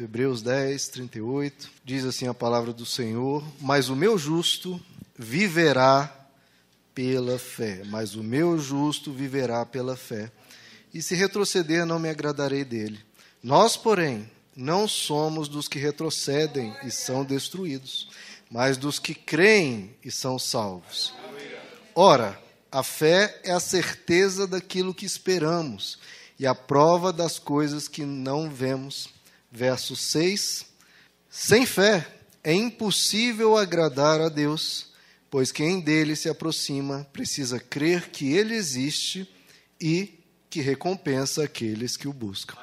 Hebreus 10, 38, diz assim a palavra do Senhor: Mas o meu justo viverá pela fé, mas o meu justo viverá pela fé. E se retroceder, não me agradarei dele. Nós, porém, não somos dos que retrocedem e são destruídos, mas dos que creem e são salvos. Ora, a fé é a certeza daquilo que esperamos e a prova das coisas que não vemos verso 6. Sem fé é impossível agradar a Deus, pois quem dele se aproxima precisa crer que ele existe e que recompensa aqueles que o buscam.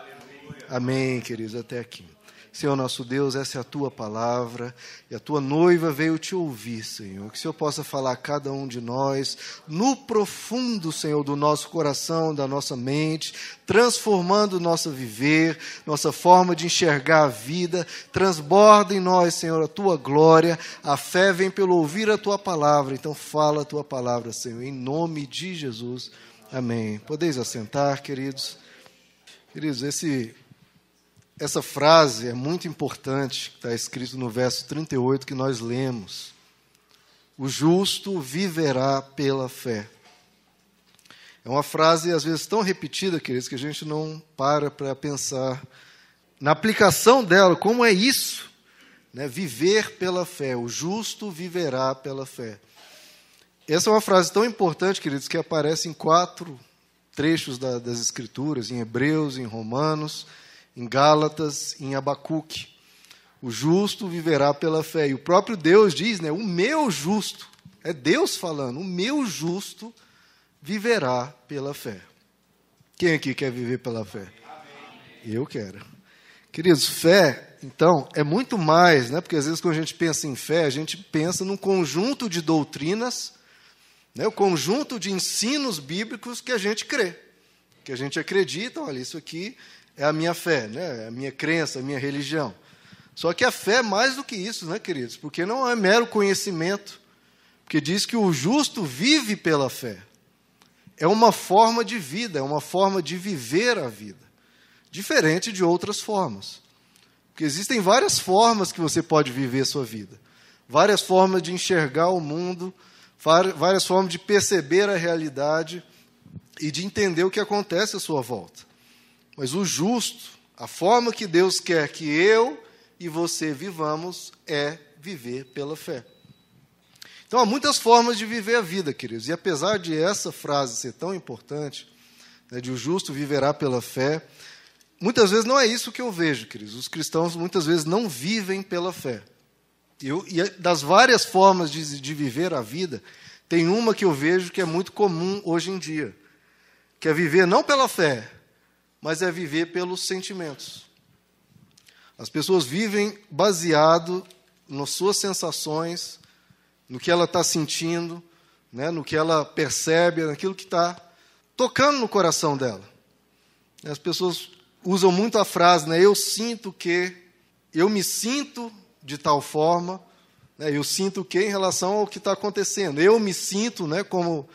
Amém, queridos, até aqui. Senhor nosso Deus, essa é a tua palavra e a tua noiva veio te ouvir, Senhor. Que o Senhor possa falar a cada um de nós no profundo, Senhor, do nosso coração, da nossa mente, transformando nosso viver, nossa forma de enxergar a vida. Transborda em nós, Senhor, a tua glória. A fé vem pelo ouvir a tua palavra. Então, fala a tua palavra, Senhor, em nome de Jesus. Amém. Podeis assentar, queridos. Queridos, esse essa frase é muito importante, está escrito no verso 38 que nós lemos. O justo viverá pela fé. É uma frase, às vezes, tão repetida, queridos, que a gente não para para pensar na aplicação dela, como é isso? Né? Viver pela fé. O justo viverá pela fé. Essa é uma frase tão importante, queridos, que aparece em quatro trechos da, das Escrituras, em Hebreus, em Romanos em Gálatas, em Abacuque. O justo viverá pela fé. E o próprio Deus diz, né? O meu justo, é Deus falando, o meu justo viverá pela fé. Quem aqui quer viver pela fé? Eu quero. Queridos, fé, então, é muito mais, né? Porque às vezes quando a gente pensa em fé, a gente pensa num conjunto de doutrinas, né? o conjunto de ensinos bíblicos que a gente crê. Que a gente acredita, olha, isso aqui é a minha fé, né? É a minha crença, a minha religião. Só que a fé é mais do que isso, né, queridos? Porque não é mero conhecimento. Porque diz que o justo vive pela fé. É uma forma de vida, é uma forma de viver a vida. Diferente de outras formas. Porque existem várias formas que você pode viver a sua vida. Várias formas de enxergar o mundo, várias formas de perceber a realidade e de entender o que acontece à sua volta. Mas o justo, a forma que Deus quer que eu e você vivamos é viver pela fé. Então há muitas formas de viver a vida, queridos. E apesar de essa frase ser tão importante, né, de o justo viverá pela fé, muitas vezes não é isso que eu vejo, queridos. Os cristãos muitas vezes não vivem pela fé. Eu, e das várias formas de, de viver a vida, tem uma que eu vejo que é muito comum hoje em dia, que é viver não pela fé, mas é viver pelos sentimentos. As pessoas vivem baseado nas suas sensações, no que ela está sentindo, né, no que ela percebe, naquilo que está tocando no coração dela. As pessoas usam muito a frase, né, eu sinto que, eu me sinto de tal forma, né, eu sinto que em relação ao que está acontecendo. Eu me sinto né, como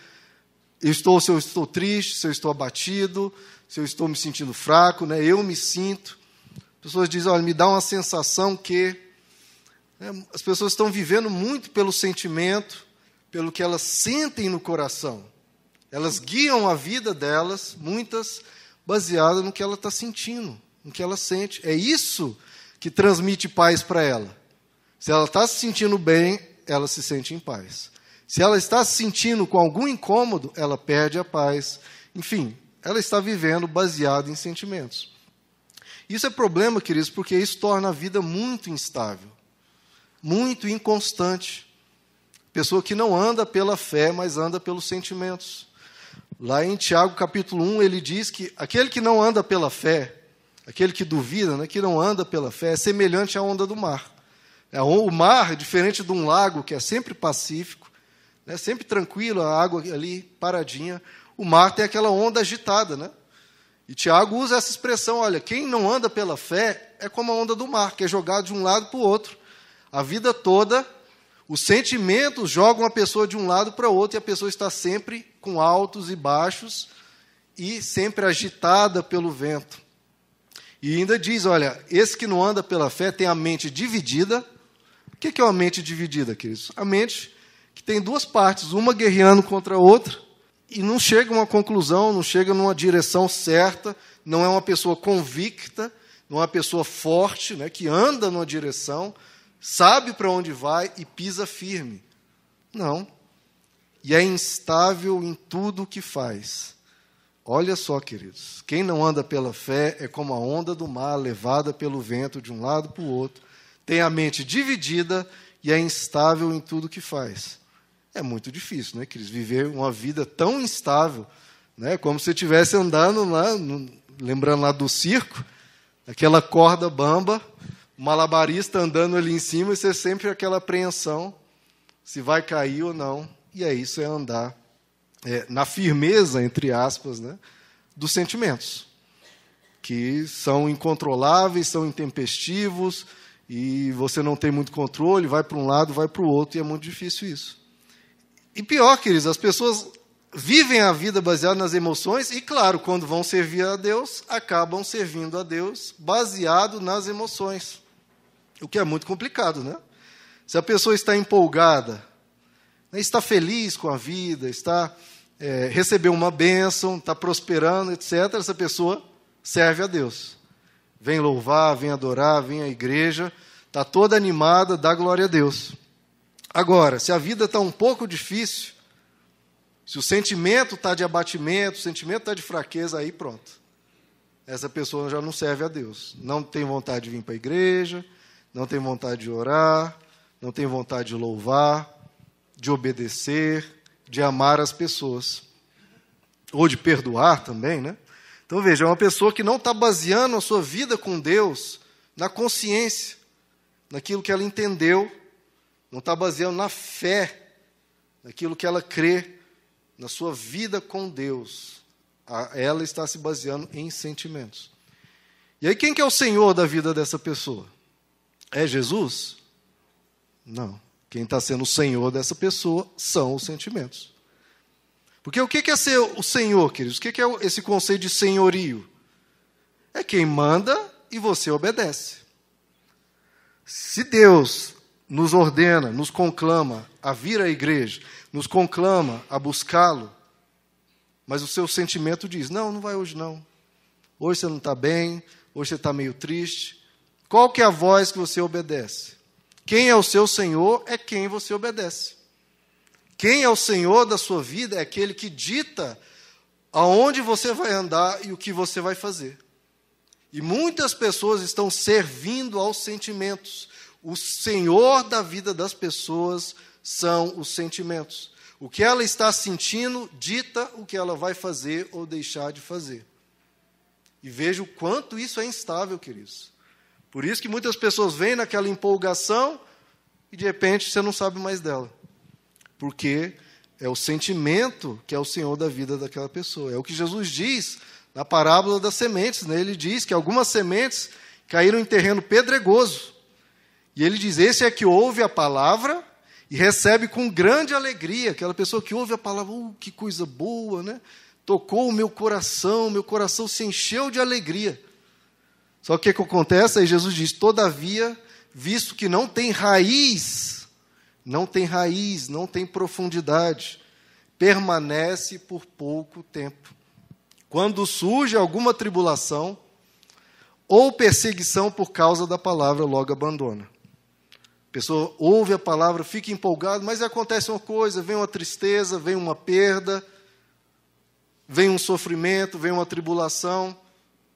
eu estou, se eu estou triste, se eu estou abatido, se eu estou me sentindo fraco, né? eu me sinto. As pessoas dizem, olha, me dá uma sensação que. Né? As pessoas estão vivendo muito pelo sentimento, pelo que elas sentem no coração. Elas guiam a vida delas, muitas baseadas no que ela está sentindo, no que ela sente. É isso que transmite paz para ela. Se ela está se sentindo bem, ela se sente em paz. Se ela está se sentindo com algum incômodo, ela perde a paz. Enfim, ela está vivendo baseado em sentimentos. Isso é problema, queridos, porque isso torna a vida muito instável, muito inconstante. Pessoa que não anda pela fé, mas anda pelos sentimentos. Lá em Tiago capítulo 1, ele diz que aquele que não anda pela fé, aquele que duvida, né, que não anda pela fé, é semelhante à onda do mar. É, o mar, diferente de um lago que é sempre pacífico, né, sempre tranquilo, a água ali paradinha, o mar tem aquela onda agitada, né? E Tiago usa essa expressão: olha, quem não anda pela fé é como a onda do mar, que é jogado de um lado para o outro. A vida toda, os sentimentos jogam a pessoa de um lado para o outro e a pessoa está sempre com altos e baixos e sempre agitada pelo vento. E ainda diz: olha, esse que não anda pela fé tem a mente dividida. O que é uma mente dividida, queridos? A mente que tem duas partes, uma guerreando contra a outra, e não chega a uma conclusão, não chega numa direção certa, não é uma pessoa convicta, não é uma pessoa forte, né, que anda numa direção, sabe para onde vai e pisa firme. Não. E é instável em tudo o que faz. Olha só, queridos, quem não anda pela fé é como a onda do mar levada pelo vento de um lado para o outro, tem a mente dividida e é instável em tudo que faz. É muito difícil, né, queridos, viver uma vida tão instável, né, como se estivesse andando lá, no, lembrando lá do circo, aquela corda bamba, malabarista andando ali em cima e você sempre aquela apreensão se vai cair ou não. E é isso, é andar é, na firmeza, entre aspas, né, dos sentimentos, que são incontroláveis, são intempestivos, e você não tem muito controle, vai para um lado, vai para o outro, e é muito difícil isso. E pior, queridos, as pessoas vivem a vida baseada nas emoções, e claro, quando vão servir a Deus, acabam servindo a Deus baseado nas emoções. O que é muito complicado, né? Se a pessoa está empolgada, né, está feliz com a vida, está é, recebeu uma bênção, está prosperando, etc., essa pessoa serve a Deus. Vem louvar, vem adorar, vem à igreja, está toda animada, dá glória a Deus. Agora, se a vida está um pouco difícil, se o sentimento está de abatimento, o sentimento está de fraqueza, aí pronto. Essa pessoa já não serve a Deus. Não tem vontade de vir para a igreja, não tem vontade de orar, não tem vontade de louvar, de obedecer, de amar as pessoas. Ou de perdoar também, né? Então veja, é uma pessoa que não está baseando a sua vida com Deus na consciência, naquilo que ela entendeu, não está baseando na fé, naquilo que ela crê, na sua vida com Deus. Ela está se baseando em sentimentos. E aí, quem que é o Senhor da vida dessa pessoa? É Jesus? Não. Quem está sendo o senhor dessa pessoa são os sentimentos. Porque o que é ser o senhor, queridos? O que é esse conceito de senhorio? É quem manda e você obedece. Se Deus nos ordena, nos conclama a vir à igreja, nos conclama a buscá-lo, mas o seu sentimento diz: não, não vai hoje não. Hoje você não está bem, hoje você está meio triste. Qual que é a voz que você obedece? Quem é o seu Senhor é quem você obedece. Quem é o Senhor da sua vida é aquele que dita aonde você vai andar e o que você vai fazer. E muitas pessoas estão servindo aos sentimentos. O Senhor da vida das pessoas são os sentimentos. O que ela está sentindo dita o que ela vai fazer ou deixar de fazer. E veja o quanto isso é instável, queridos. Por isso que muitas pessoas vêm naquela empolgação e de repente você não sabe mais dela. Porque é o sentimento que é o Senhor da vida daquela pessoa. É o que Jesus diz na parábola das sementes. Né? Ele diz que algumas sementes caíram em terreno pedregoso. E ele diz: Esse é que ouve a palavra e recebe com grande alegria. Aquela pessoa que ouve a palavra, oh, que coisa boa, né? Tocou o meu coração, meu coração se encheu de alegria. Só que o que acontece? Aí Jesus diz: Todavia, visto que não tem raiz, não tem raiz, não tem profundidade, permanece por pouco tempo. Quando surge alguma tribulação ou perseguição por causa da palavra, logo abandona. Pessoa ouve a palavra, fica empolgado, mas acontece uma coisa, vem uma tristeza, vem uma perda, vem um sofrimento, vem uma tribulação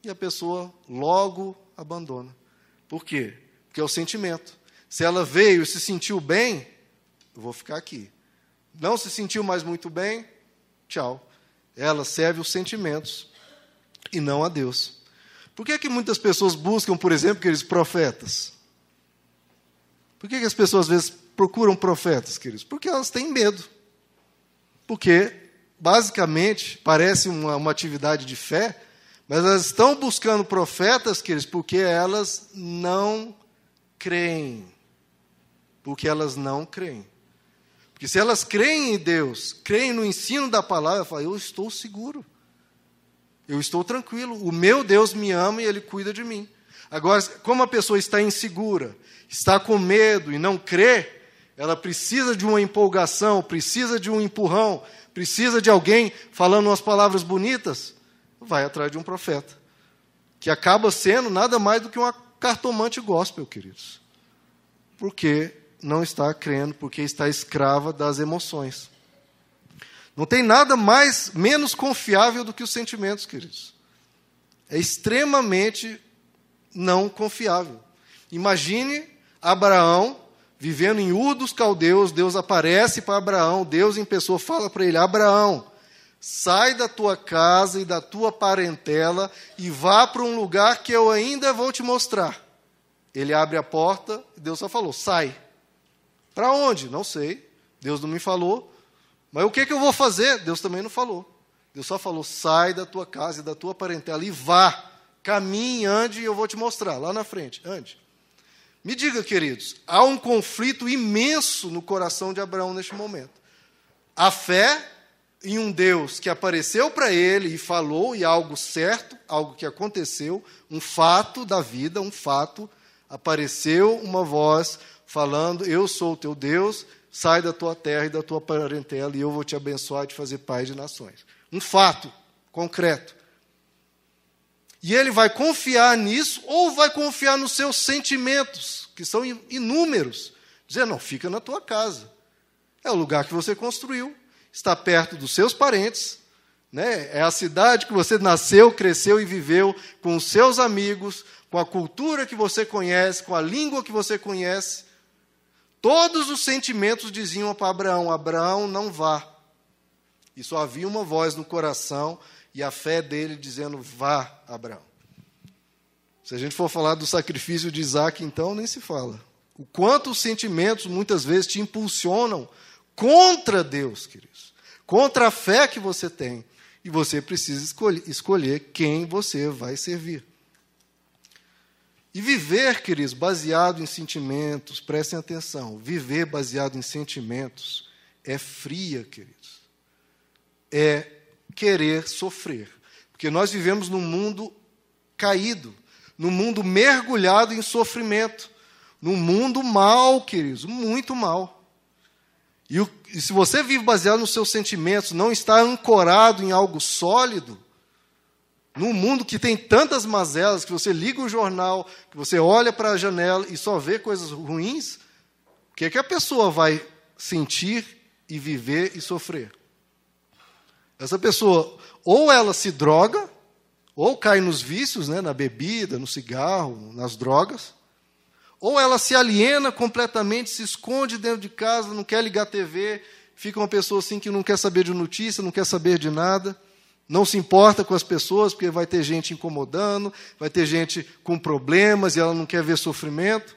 e a pessoa logo abandona. Por quê? Porque é o sentimento. Se ela veio e se sentiu bem, eu vou ficar aqui. Não se sentiu mais muito bem, tchau. Ela serve os sentimentos e não a Deus. Por que, é que muitas pessoas buscam, por exemplo, aqueles profetas? Por que, que as pessoas às vezes procuram profetas, queridos? Porque elas têm medo. Porque, basicamente, parece uma, uma atividade de fé, mas elas estão buscando profetas, queridos, porque elas não creem. Porque elas não creem. Porque se elas creem em Deus, creem no ensino da palavra, falo, eu estou seguro. Eu estou tranquilo. O meu Deus me ama e ele cuida de mim. Agora, como a pessoa está insegura, está com medo e não crê, ela precisa de uma empolgação, precisa de um empurrão, precisa de alguém falando umas palavras bonitas, vai atrás de um profeta, que acaba sendo nada mais do que uma cartomante gospel, queridos. Porque não está crendo, porque está escrava das emoções. Não tem nada mais menos confiável do que os sentimentos, queridos. É extremamente não confiável. Imagine Abraão vivendo em Ur dos Caldeus, Deus aparece para Abraão, Deus em pessoa fala para ele: Abraão, sai da tua casa e da tua parentela e vá para um lugar que eu ainda vou te mostrar. Ele abre a porta e Deus só falou: sai. Para onde? Não sei. Deus não me falou. Mas o que, que eu vou fazer? Deus também não falou. Deus só falou: sai da tua casa e da tua parentela e vá. Caminhe, ande e eu vou te mostrar lá na frente. Ande. Me diga, queridos, há um conflito imenso no coração de Abraão neste momento. A fé em um Deus que apareceu para ele e falou, e algo certo, algo que aconteceu, um fato da vida, um fato, apareceu uma voz falando: Eu sou o teu Deus, sai da tua terra e da tua parentela, e eu vou te abençoar e te fazer pai de nações. Um fato concreto. E ele vai confiar nisso ou vai confiar nos seus sentimentos, que são inúmeros. Dizer, não, fica na tua casa. É o lugar que você construiu, está perto dos seus parentes, né? é a cidade que você nasceu, cresceu e viveu com os seus amigos, com a cultura que você conhece, com a língua que você conhece. Todos os sentimentos diziam para Abraão: Abraão, não vá. E só havia uma voz no coração e a fé dele dizendo: Vá, Abraão. Se a gente for falar do sacrifício de Isaac, então nem se fala. O quanto os sentimentos muitas vezes te impulsionam contra Deus, queridos, contra a fé que você tem. E você precisa escolher, quem você vai servir. E viver, queridos, baseado em sentimentos, prestem atenção, viver baseado em sentimentos é fria, queridos. É querer sofrer. Porque nós vivemos num mundo caído, num mundo mergulhado em sofrimento, num mundo mal, queridos, muito mal. E, o, e se você vive baseado nos seus sentimentos, não está ancorado em algo sólido, num mundo que tem tantas mazelas, que você liga o jornal, que você olha para a janela e só vê coisas ruins, o que, é que a pessoa vai sentir e viver e sofrer? Essa pessoa, ou ela se droga, ou cai nos vícios, né, na bebida, no cigarro, nas drogas, ou ela se aliena completamente, se esconde dentro de casa, não quer ligar a TV, fica uma pessoa assim que não quer saber de notícia, não quer saber de nada, não se importa com as pessoas, porque vai ter gente incomodando, vai ter gente com problemas e ela não quer ver sofrimento.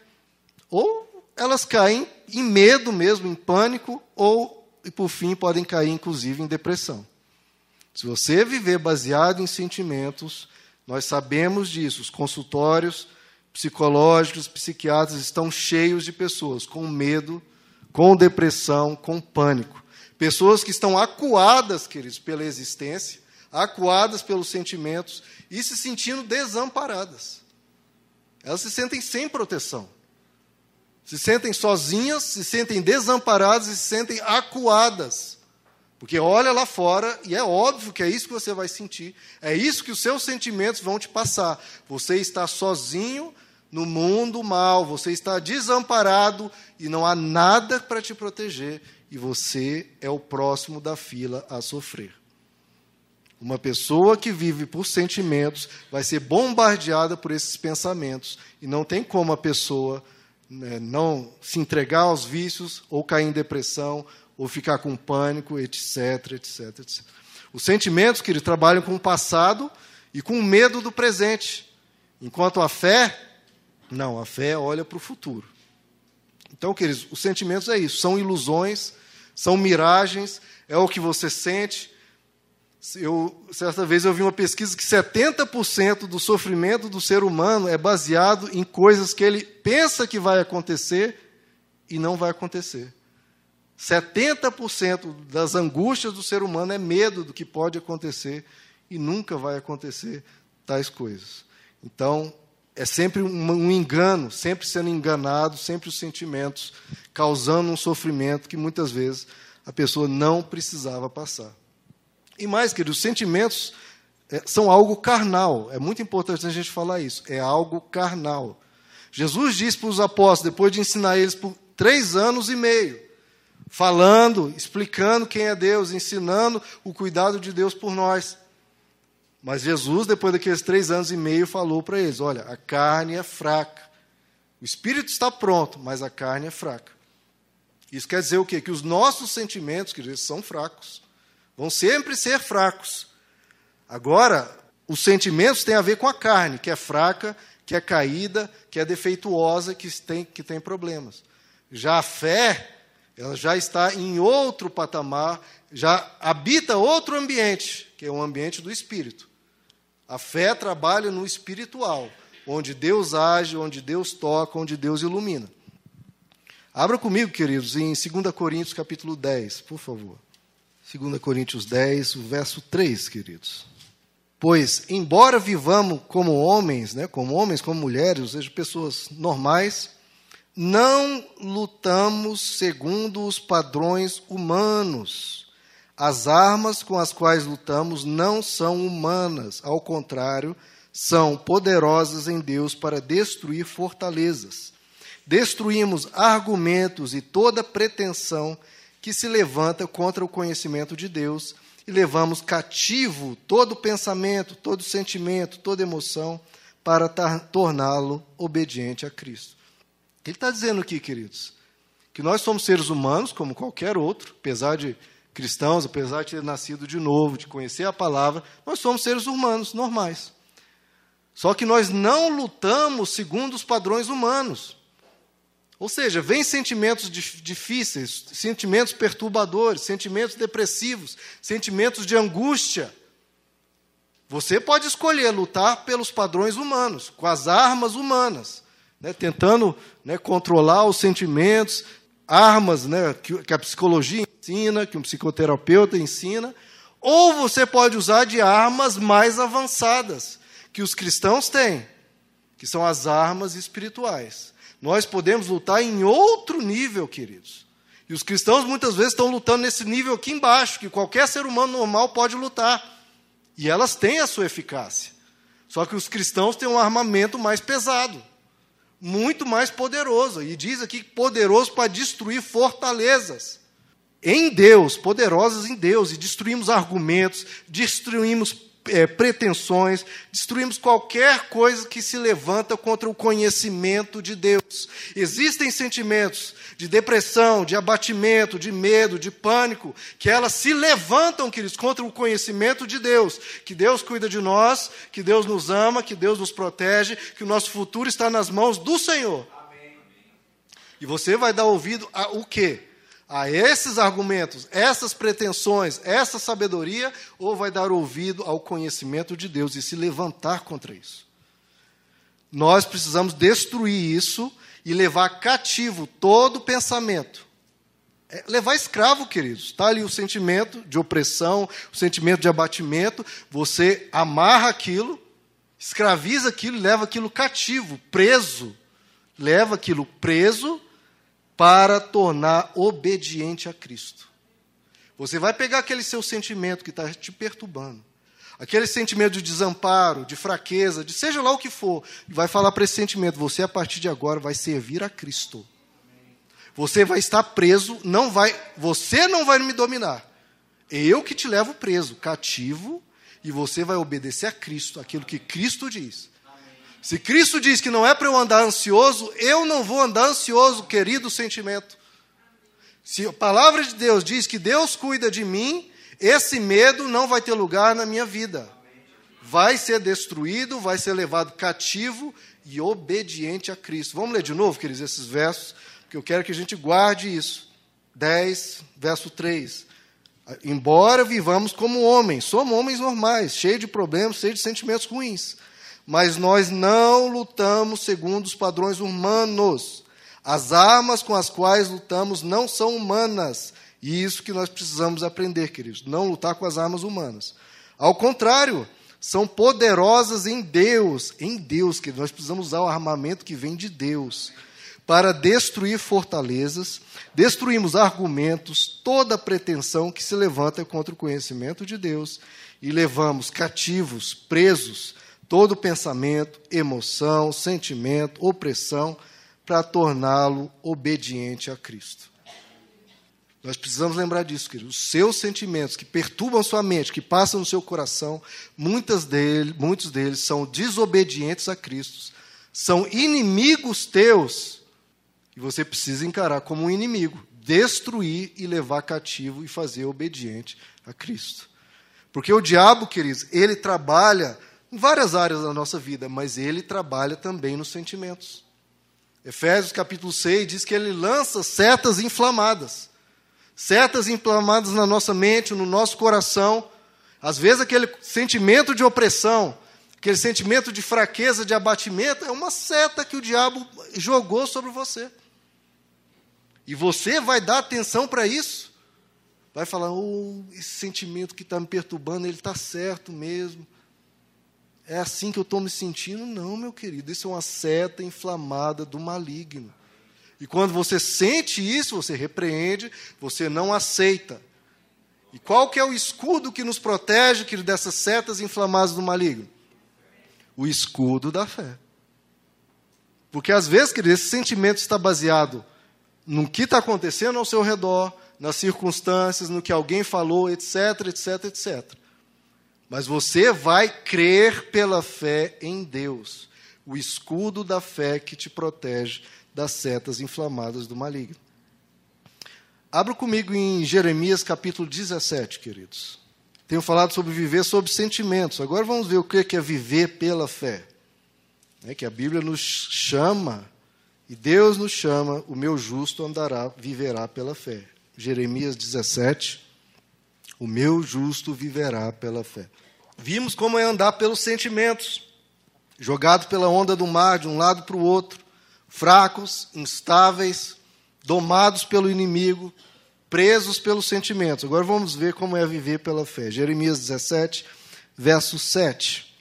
Ou elas caem em medo mesmo, em pânico, ou, e por fim, podem cair, inclusive, em depressão. Se você viver baseado em sentimentos, nós sabemos disso. Os consultórios psicológicos, psiquiatras estão cheios de pessoas com medo, com depressão, com pânico. Pessoas que estão acuadas, queridos, pela existência, acuadas pelos sentimentos e se sentindo desamparadas. Elas se sentem sem proteção. Se sentem sozinhas, se sentem desamparadas e se sentem acuadas. Porque olha lá fora e é óbvio que é isso que você vai sentir, é isso que os seus sentimentos vão te passar. Você está sozinho no mundo mal, você está desamparado e não há nada para te proteger, e você é o próximo da fila a sofrer. Uma pessoa que vive por sentimentos vai ser bombardeada por esses pensamentos, e não tem como a pessoa né, não se entregar aos vícios ou cair em depressão ou ficar com pânico, etc, etc, etc. Os sentimentos que ele trabalham com o passado e com o medo do presente, enquanto a fé, não, a fé olha para o futuro. Então, queridos, os sentimentos é isso, são ilusões, são miragens, é o que você sente. Eu, certa vez eu vi uma pesquisa que 70% do sofrimento do ser humano é baseado em coisas que ele pensa que vai acontecer e não vai acontecer. 70% das angústias do ser humano é medo do que pode acontecer e nunca vai acontecer tais coisas. Então, é sempre um, engano, sempre sendo enganado, sempre os sentimentos causando um sofrimento que muitas vezes a pessoa não precisava passar. E mais, queridos, os sentimentos é, são algo carnal. É muito importante a gente falar isso. É algo carnal. Jesus disse para os apóstolos, depois de ensinar eles por três anos e meio, falando, explicando quem é Deus, ensinando o cuidado de Deus por nós. Mas Jesus, depois daqueles três anos e meio, falou para eles: olha, a carne é fraca. O espírito está pronto, mas a carne é fraca. Isso quer dizer o quê? Que os nossos sentimentos, que são fracos. Vão sempre ser fracos. Agora, os sentimentos têm a ver com a carne, que é fraca, que é caída, que é defeituosa, que tem, que tem problemas. Já a fé, ela já está em outro patamar, já habita outro ambiente, que é o ambiente do espírito. A fé trabalha no espiritual, onde Deus age, onde Deus toca, onde Deus ilumina. Abra comigo, queridos, em 2 Coríntios capítulo 10, por favor. 2 Coríntios 10, o verso 3, queridos. Pois, embora vivamos como homens, né, como homens, como mulheres, ou seja, pessoas normais, não lutamos segundo os padrões humanos as armas com as quais lutamos não são humanas, ao contrário, são poderosas em Deus para destruir fortalezas. Destruímos argumentos e toda pretensão que se levanta contra o conhecimento de Deus e levamos cativo todo pensamento, todo sentimento, toda emoção para torná-lo obediente a Cristo. Ele está dizendo aqui, queridos, que nós somos seres humanos, como qualquer outro, apesar de cristãos, apesar de ter nascido de novo, de conhecer a palavra, nós somos seres humanos normais. Só que nós não lutamos segundo os padrões humanos. Ou seja, vem sentimentos difíceis, sentimentos perturbadores, sentimentos depressivos, sentimentos de angústia. Você pode escolher lutar pelos padrões humanos, com as armas humanas, né, tentando né, controlar os sentimentos, armas né, que, que a psicologia ensina, que um psicoterapeuta ensina, ou você pode usar de armas mais avançadas, que os cristãos têm, que são as armas espirituais. Nós podemos lutar em outro nível, queridos. E os cristãos muitas vezes estão lutando nesse nível aqui embaixo, que qualquer ser humano normal pode lutar. E elas têm a sua eficácia. Só que os cristãos têm um armamento mais pesado muito mais poderoso. E diz aqui poderoso para destruir fortalezas. Em Deus, poderosos em Deus, e destruímos argumentos, destruímos é, pretensões, destruímos qualquer coisa que se levanta contra o conhecimento de Deus. Existem sentimentos de depressão, de abatimento, de medo, de pânico, que elas se levantam, queridos, contra o conhecimento de Deus. Que Deus cuida de nós, que Deus nos ama, que Deus nos protege, que o nosso futuro está nas mãos do Senhor. Amém. E você vai dar ouvido a o quê? A esses argumentos, essas pretensões, essa sabedoria, ou vai dar ouvido ao conhecimento de Deus e se levantar contra isso. Nós precisamos destruir isso e levar cativo todo pensamento. É levar escravo, queridos. Está ali o sentimento de opressão, o sentimento de abatimento. Você amarra aquilo, escraviza aquilo e leva aquilo cativo, preso. Leva aquilo preso para tornar obediente a Cristo. Você vai pegar aquele seu sentimento que está te perturbando, aquele sentimento de desamparo, de fraqueza, de seja lá o que for, e vai falar para esse sentimento: você a partir de agora vai servir a Cristo. Você vai estar preso, não vai, você não vai me dominar. Eu que te levo preso, cativo, e você vai obedecer a Cristo, aquilo que Cristo diz. Se Cristo diz que não é para eu andar ansioso, eu não vou andar ansioso, querido sentimento. Se a palavra de Deus diz que Deus cuida de mim, esse medo não vai ter lugar na minha vida. Vai ser destruído, vai ser levado cativo e obediente a Cristo. Vamos ler de novo, queridos, esses versos, porque eu quero que a gente guarde isso. 10, verso 3. Embora vivamos como homens, somos homens normais, cheios de problemas, cheios de sentimentos ruins mas nós não lutamos segundo os padrões humanos. As armas com as quais lutamos não são humanas. E isso que nós precisamos aprender, queridos. Não lutar com as armas humanas. Ao contrário, são poderosas em Deus, em Deus, que nós precisamos usar o armamento que vem de Deus, para destruir fortalezas, destruímos argumentos, toda pretensão que se levanta contra o conhecimento de Deus e levamos cativos, presos, todo pensamento, emoção, sentimento, opressão, para torná-lo obediente a Cristo. Nós precisamos lembrar disso, querido. Os seus sentimentos que perturbam sua mente, que passam no seu coração, muitas dele, muitos deles são desobedientes a Cristo, são inimigos teus, e você precisa encarar como um inimigo, destruir e levar cativo e fazer obediente a Cristo. Porque o diabo, queridos, ele trabalha em várias áreas da nossa vida, mas ele trabalha também nos sentimentos. Efésios capítulo 6 diz que ele lança setas inflamadas. Setas inflamadas na nossa mente, no nosso coração. Às vezes aquele sentimento de opressão, aquele sentimento de fraqueza, de abatimento, é uma seta que o diabo jogou sobre você. E você vai dar atenção para isso vai falar: oh, esse sentimento que está me perturbando, ele está certo mesmo. É assim que eu estou me sentindo? Não, meu querido, isso é uma seta inflamada do maligno. E quando você sente isso, você repreende, você não aceita. E qual que é o escudo que nos protege querido, dessas setas inflamadas do maligno? O escudo da fé. Porque às vezes, querido, esse sentimento está baseado no que está acontecendo ao seu redor, nas circunstâncias, no que alguém falou, etc, etc, etc. Mas você vai crer pela fé em Deus, o escudo da fé que te protege das setas inflamadas do maligno. Abra comigo em Jeremias capítulo 17, queridos. Tenho falado sobre viver sob sentimentos. Agora vamos ver o que é viver pela fé. É que a Bíblia nos chama, e Deus nos chama, o meu justo andará, viverá pela fé. Jeremias 17, o meu justo viverá pela fé. Vimos como é andar pelos sentimentos, jogado pela onda do mar de um lado para o outro, fracos, instáveis, domados pelo inimigo, presos pelos sentimentos. Agora vamos ver como é viver pela fé. Jeremias 17, verso 7.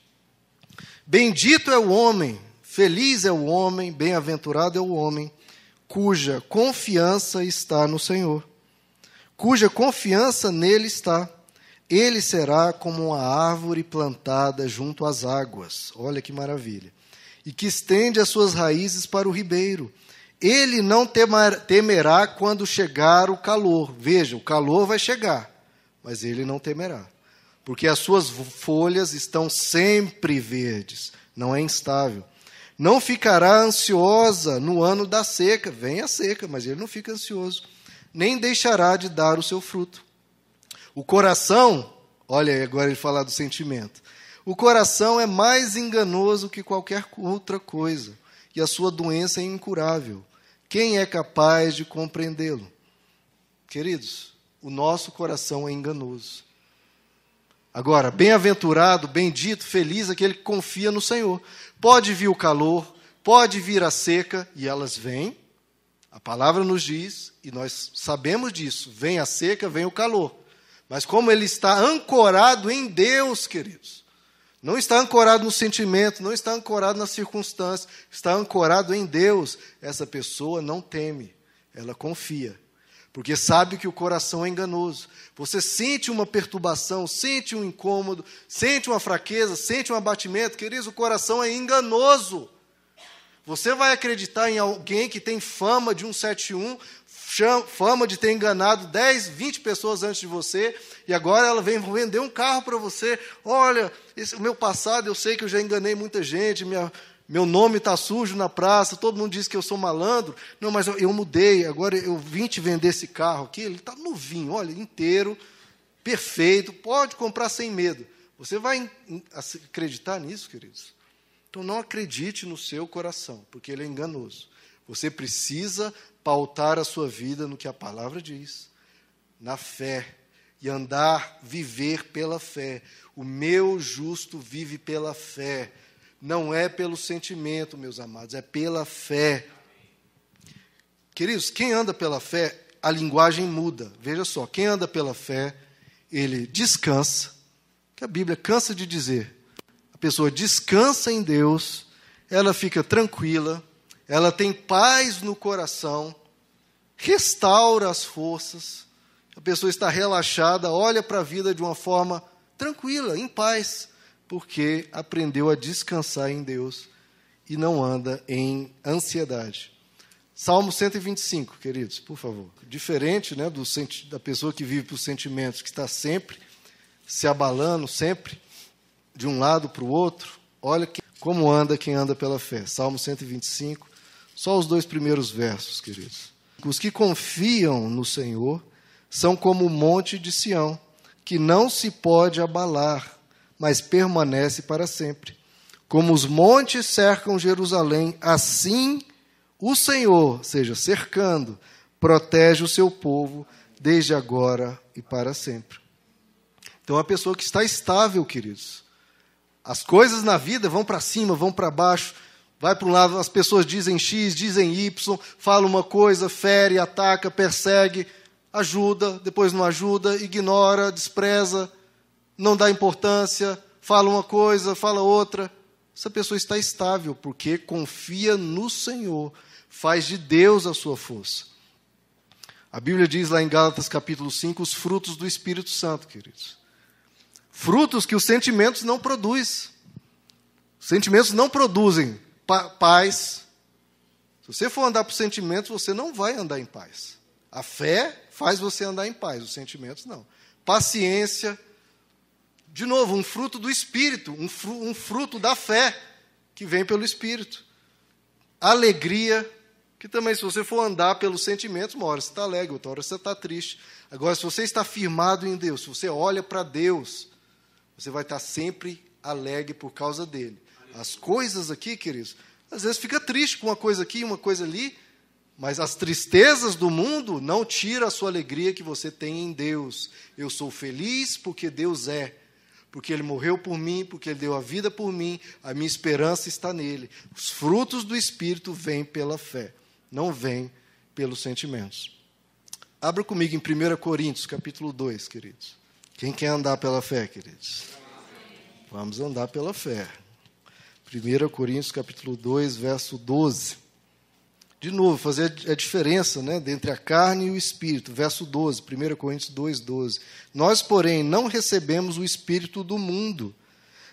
Bendito é o homem, feliz é o homem, bem-aventurado é o homem, cuja confiança está no Senhor cuja confiança nele está. Ele será como uma árvore plantada junto às águas. Olha que maravilha. E que estende as suas raízes para o ribeiro. Ele não temerá quando chegar o calor. Veja, o calor vai chegar, mas ele não temerá. Porque as suas folhas estão sempre verdes, não é instável. Não ficará ansiosa no ano da seca. Vem a seca, mas ele não fica ansioso nem deixará de dar o seu fruto. O coração, olha agora ele fala do sentimento. O coração é mais enganoso que qualquer outra coisa, e a sua doença é incurável. Quem é capaz de compreendê-lo? Queridos, o nosso coração é enganoso. Agora, bem-aventurado, bendito, feliz aquele que confia no Senhor. Pode vir o calor, pode vir a seca, e elas vêm, a palavra nos diz, e nós sabemos disso: vem a seca, vem o calor. Mas como ele está ancorado em Deus, queridos, não está ancorado no sentimento, não está ancorado nas circunstâncias, está ancorado em Deus, essa pessoa não teme, ela confia. Porque sabe que o coração é enganoso. Você sente uma perturbação, sente um incômodo, sente uma fraqueza, sente um abatimento, queridos, o coração é enganoso. Você vai acreditar em alguém que tem fama de 171, fama de ter enganado 10, 20 pessoas antes de você, e agora ela vem vender um carro para você. Olha, esse, o meu passado, eu sei que eu já enganei muita gente, minha, meu nome está sujo na praça, todo mundo diz que eu sou malandro. Não, mas eu, eu mudei, agora eu vim te vender esse carro aqui, ele está novinho, olha, inteiro, perfeito, pode comprar sem medo. Você vai acreditar nisso, queridos? Então não acredite no seu coração, porque ele é enganoso. Você precisa pautar a sua vida no que a palavra diz, na fé, e andar, viver pela fé. O meu justo vive pela fé. Não é pelo sentimento, meus amados, é pela fé. Queridos, quem anda pela fé, a linguagem muda. Veja só, quem anda pela fé, ele descansa, que a Bíblia cansa de dizer. A pessoa descansa em Deus, ela fica tranquila, ela tem paz no coração, restaura as forças, a pessoa está relaxada, olha para a vida de uma forma tranquila, em paz, porque aprendeu a descansar em Deus e não anda em ansiedade. Salmo 125, queridos, por favor. Diferente né, do, da pessoa que vive por sentimentos, que está sempre se abalando, sempre de um lado para o outro. Olha que, como anda quem anda pela fé. Salmo 125, só os dois primeiros versos, queridos. Os que confiam no Senhor são como o monte de Sião, que não se pode abalar, mas permanece para sempre. Como os montes cercam Jerusalém, assim o Senhor, seja cercando, protege o seu povo desde agora e para sempre. Então, a pessoa que está estável, queridos. As coisas na vida vão para cima, vão para baixo, vai para um lado, as pessoas dizem X, dizem Y, falam uma coisa, fere, ataca, persegue, ajuda, depois não ajuda, ignora, despreza, não dá importância, fala uma coisa, fala outra. Essa pessoa está estável porque confia no Senhor faz de Deus a sua força. A Bíblia diz lá em Gálatas capítulo 5 os frutos do Espírito Santo, queridos. Frutos que os sentimentos não produzem. Os sentimentos não produzem paz. Se você for andar por sentimentos, você não vai andar em paz. A fé faz você andar em paz, os sentimentos não. Paciência. De novo, um fruto do Espírito, um fruto da fé que vem pelo Espírito. Alegria, que também, se você for andar pelos sentimentos, uma hora você está alegre, outra hora você está triste. Agora, se você está firmado em Deus, se você olha para Deus, você vai estar sempre alegre por causa dele. As coisas aqui, queridos, às vezes fica triste com uma coisa aqui, uma coisa ali, mas as tristezas do mundo não tiram a sua alegria que você tem em Deus. Eu sou feliz porque Deus é porque ele morreu por mim, porque ele deu a vida por mim, a minha esperança está nele. Os frutos do Espírito vêm pela fé não vem pelos sentimentos. Abra comigo em 1 Coríntios, capítulo 2, queridos. Quem quer andar pela fé, queridos? Vamos andar pela fé. 1 Coríntios, capítulo 2, verso 12. De novo, fazer a diferença né, entre a carne e o espírito. Verso 12, 1 Coríntios 2, 12. Nós, porém, não recebemos o espírito do mundo,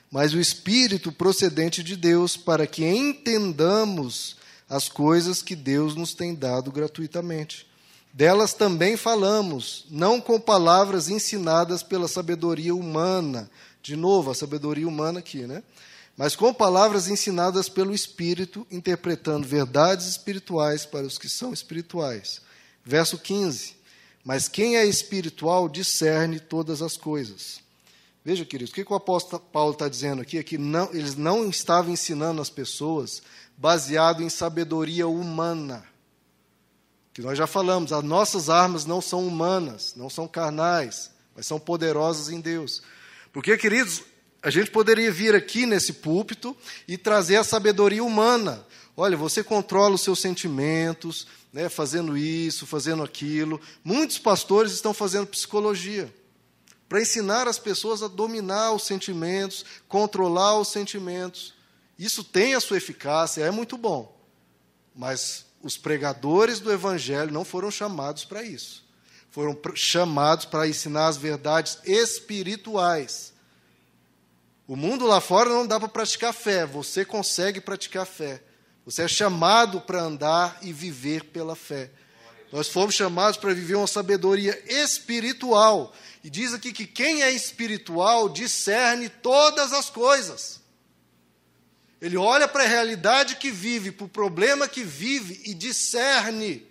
mas o espírito procedente de Deus, para que entendamos as coisas que Deus nos tem dado gratuitamente. Delas também falamos, não com palavras ensinadas pela sabedoria humana. De novo, a sabedoria humana aqui, né? Mas com palavras ensinadas pelo Espírito, interpretando verdades espirituais para os que são espirituais. Verso 15. Mas quem é espiritual discerne todas as coisas. Veja, queridos, o que o apóstolo Paulo está dizendo aqui é que não, eles não estavam ensinando as pessoas baseado em sabedoria humana. Que nós já falamos, as nossas armas não são humanas, não são carnais, mas são poderosas em Deus. Porque, queridos, a gente poderia vir aqui nesse púlpito e trazer a sabedoria humana. Olha, você controla os seus sentimentos, né, fazendo isso, fazendo aquilo. Muitos pastores estão fazendo psicologia para ensinar as pessoas a dominar os sentimentos, controlar os sentimentos. Isso tem a sua eficácia, é muito bom. Mas os pregadores do Evangelho não foram chamados para isso. Foram chamados para ensinar as verdades espirituais. O mundo lá fora não dá para praticar fé, você consegue praticar fé. Você é chamado para andar e viver pela fé. Nós fomos chamados para viver uma sabedoria espiritual. E diz aqui que quem é espiritual discerne todas as coisas. Ele olha para a realidade que vive, para o problema que vive e discerne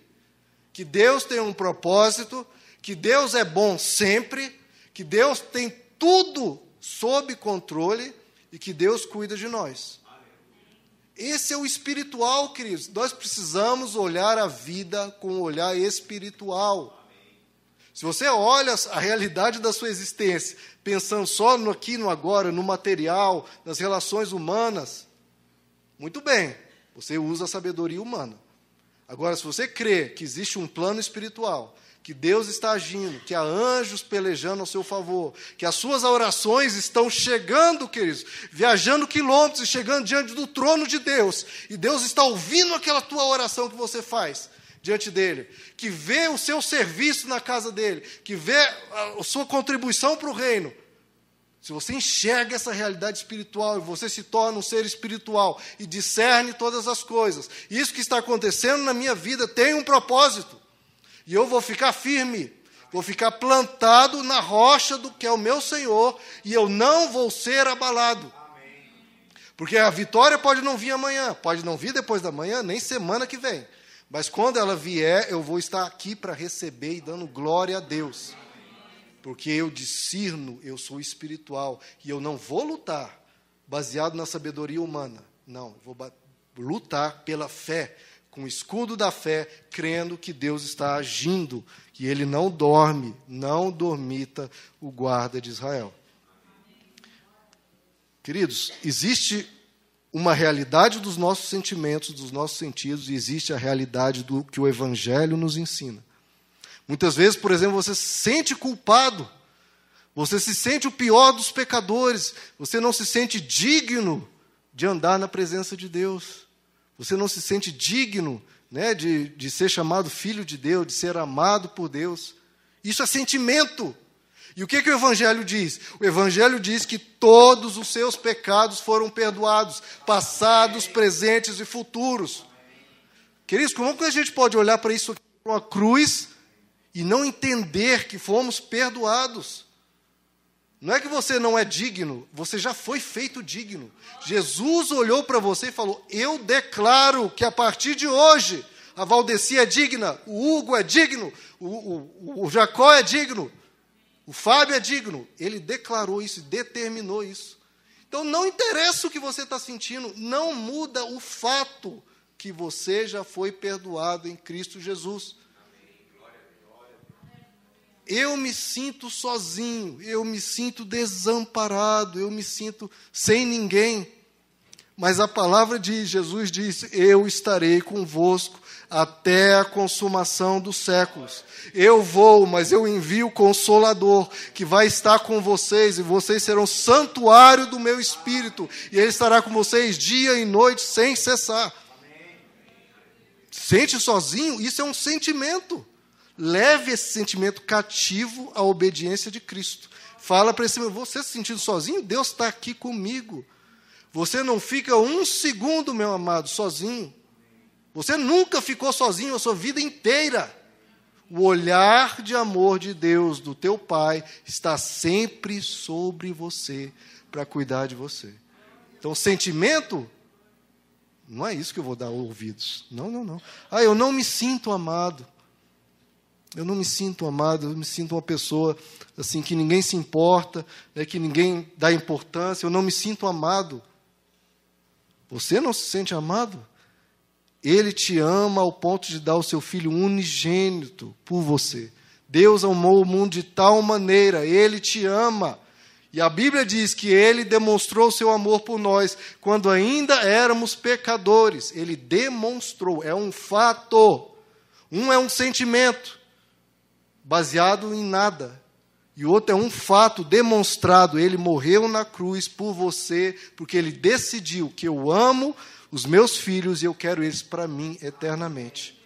que Deus tem um propósito, que Deus é bom sempre, que Deus tem tudo sob controle e que Deus cuida de nós. Esse é o espiritual, queridos. Nós precisamos olhar a vida com um olhar espiritual. Se você olha a realidade da sua existência, pensando só no aqui, no agora, no material, nas relações humanas, muito bem, você usa a sabedoria humana. Agora, se você crê que existe um plano espiritual, que Deus está agindo, que há anjos pelejando ao seu favor, que as suas orações estão chegando, queridos, viajando quilômetros e chegando diante do trono de Deus, e Deus está ouvindo aquela tua oração que você faz diante dele, que vê o seu serviço na casa dele, que vê a sua contribuição para o reino. Se você enxerga essa realidade espiritual e você se torna um ser espiritual e discerne todas as coisas, isso que está acontecendo na minha vida tem um propósito. E eu vou ficar firme, vou ficar plantado na rocha do que é o meu Senhor, e eu não vou ser abalado. Porque a vitória pode não vir amanhã, pode não vir depois da manhã, nem semana que vem. Mas quando ela vier, eu vou estar aqui para receber e dando glória a Deus. Porque eu discerno, eu sou espiritual, e eu não vou lutar baseado na sabedoria humana. Não, vou lutar pela fé, com o escudo da fé, crendo que Deus está agindo, que ele não dorme, não dormita o guarda de Israel. Queridos, existe uma realidade dos nossos sentimentos, dos nossos sentidos, e existe a realidade do que o Evangelho nos ensina. Muitas vezes, por exemplo, você se sente culpado, você se sente o pior dos pecadores, você não se sente digno de andar na presença de Deus. Você não se sente digno né, de, de ser chamado filho de Deus, de ser amado por Deus. Isso é sentimento. E o que, que o Evangelho diz? O Evangelho diz que todos os seus pecados foram perdoados, passados, presentes e futuros. Queridos, como que a gente pode olhar para isso aqui, para uma cruz, e não entender que fomos perdoados? Não é que você não é digno, você já foi feito digno. Jesus olhou para você e falou: Eu declaro que a partir de hoje a Valdeci é digna, o Hugo é digno, o, o, o Jacó é digno, o Fábio é digno. Ele declarou isso, determinou isso. Então não interessa o que você está sentindo, não muda o fato que você já foi perdoado em Cristo Jesus. Eu me sinto sozinho, eu me sinto desamparado, eu me sinto sem ninguém. Mas a palavra de Jesus diz: Eu estarei convosco até a consumação dos séculos. Eu vou, mas eu envio o Consolador, que vai estar com vocês, e vocês serão santuário do meu espírito, e ele estará com vocês dia e noite sem cessar. Sente sozinho? Isso é um sentimento. Leve esse sentimento cativo à obediência de Cristo. Fala para esse você se sentindo sozinho? Deus está aqui comigo. Você não fica um segundo, meu amado, sozinho. Você nunca ficou sozinho a sua vida inteira. O olhar de amor de Deus, do teu Pai, está sempre sobre você para cuidar de você. Então, sentimento não é isso que eu vou dar ouvidos. Não, não, não. Ah, eu não me sinto amado. Eu não me sinto amado, eu me sinto uma pessoa assim que ninguém se importa, né, que ninguém dá importância, eu não me sinto amado. Você não se sente amado? Ele te ama ao ponto de dar o seu filho unigênito por você. Deus amou o mundo de tal maneira, ele te ama. E a Bíblia diz que ele demonstrou seu amor por nós quando ainda éramos pecadores. Ele demonstrou, é um fato. Um é um sentimento, baseado em nada. E outro é um fato demonstrado. Ele morreu na cruz por você, porque ele decidiu que eu amo os meus filhos e eu quero eles para mim eternamente.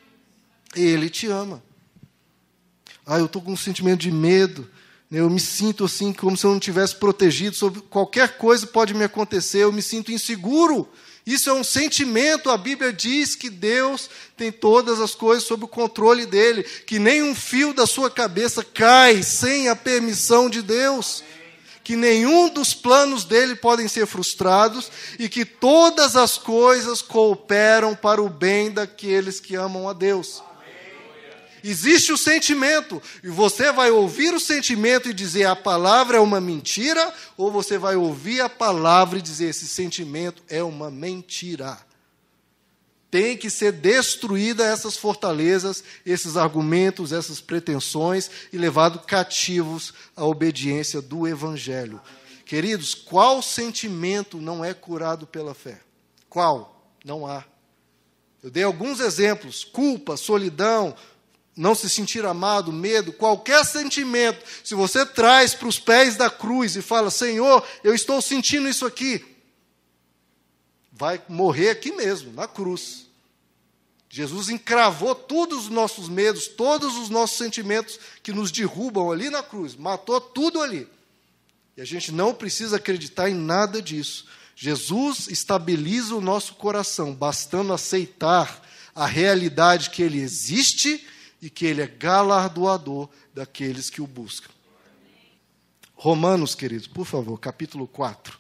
Ele te ama. Ah, eu estou com um sentimento de medo. Eu me sinto assim, como se eu não tivesse protegido. Sobre qualquer coisa pode me acontecer. Eu me sinto inseguro. Isso é um sentimento. A Bíblia diz que Deus tem todas as coisas sob o controle dele, que nenhum fio da sua cabeça cai sem a permissão de Deus, que nenhum dos planos dele podem ser frustrados e que todas as coisas cooperam para o bem daqueles que amam a Deus. Existe o sentimento, e você vai ouvir o sentimento e dizer a palavra é uma mentira, ou você vai ouvir a palavra e dizer esse sentimento é uma mentira. Tem que ser destruída essas fortalezas, esses argumentos, essas pretensões e levado cativos à obediência do evangelho. Queridos, qual sentimento não é curado pela fé? Qual? Não há. Eu dei alguns exemplos: culpa, solidão, não se sentir amado, medo, qualquer sentimento. Se você traz para os pés da cruz e fala: Senhor, eu estou sentindo isso aqui, vai morrer aqui mesmo, na cruz. Jesus encravou todos os nossos medos, todos os nossos sentimentos que nos derrubam ali na cruz, matou tudo ali. E a gente não precisa acreditar em nada disso. Jesus estabiliza o nosso coração, bastando aceitar a realidade que ele existe e que ele é galardoador daqueles que o buscam. Romanos, queridos, por favor, capítulo 4.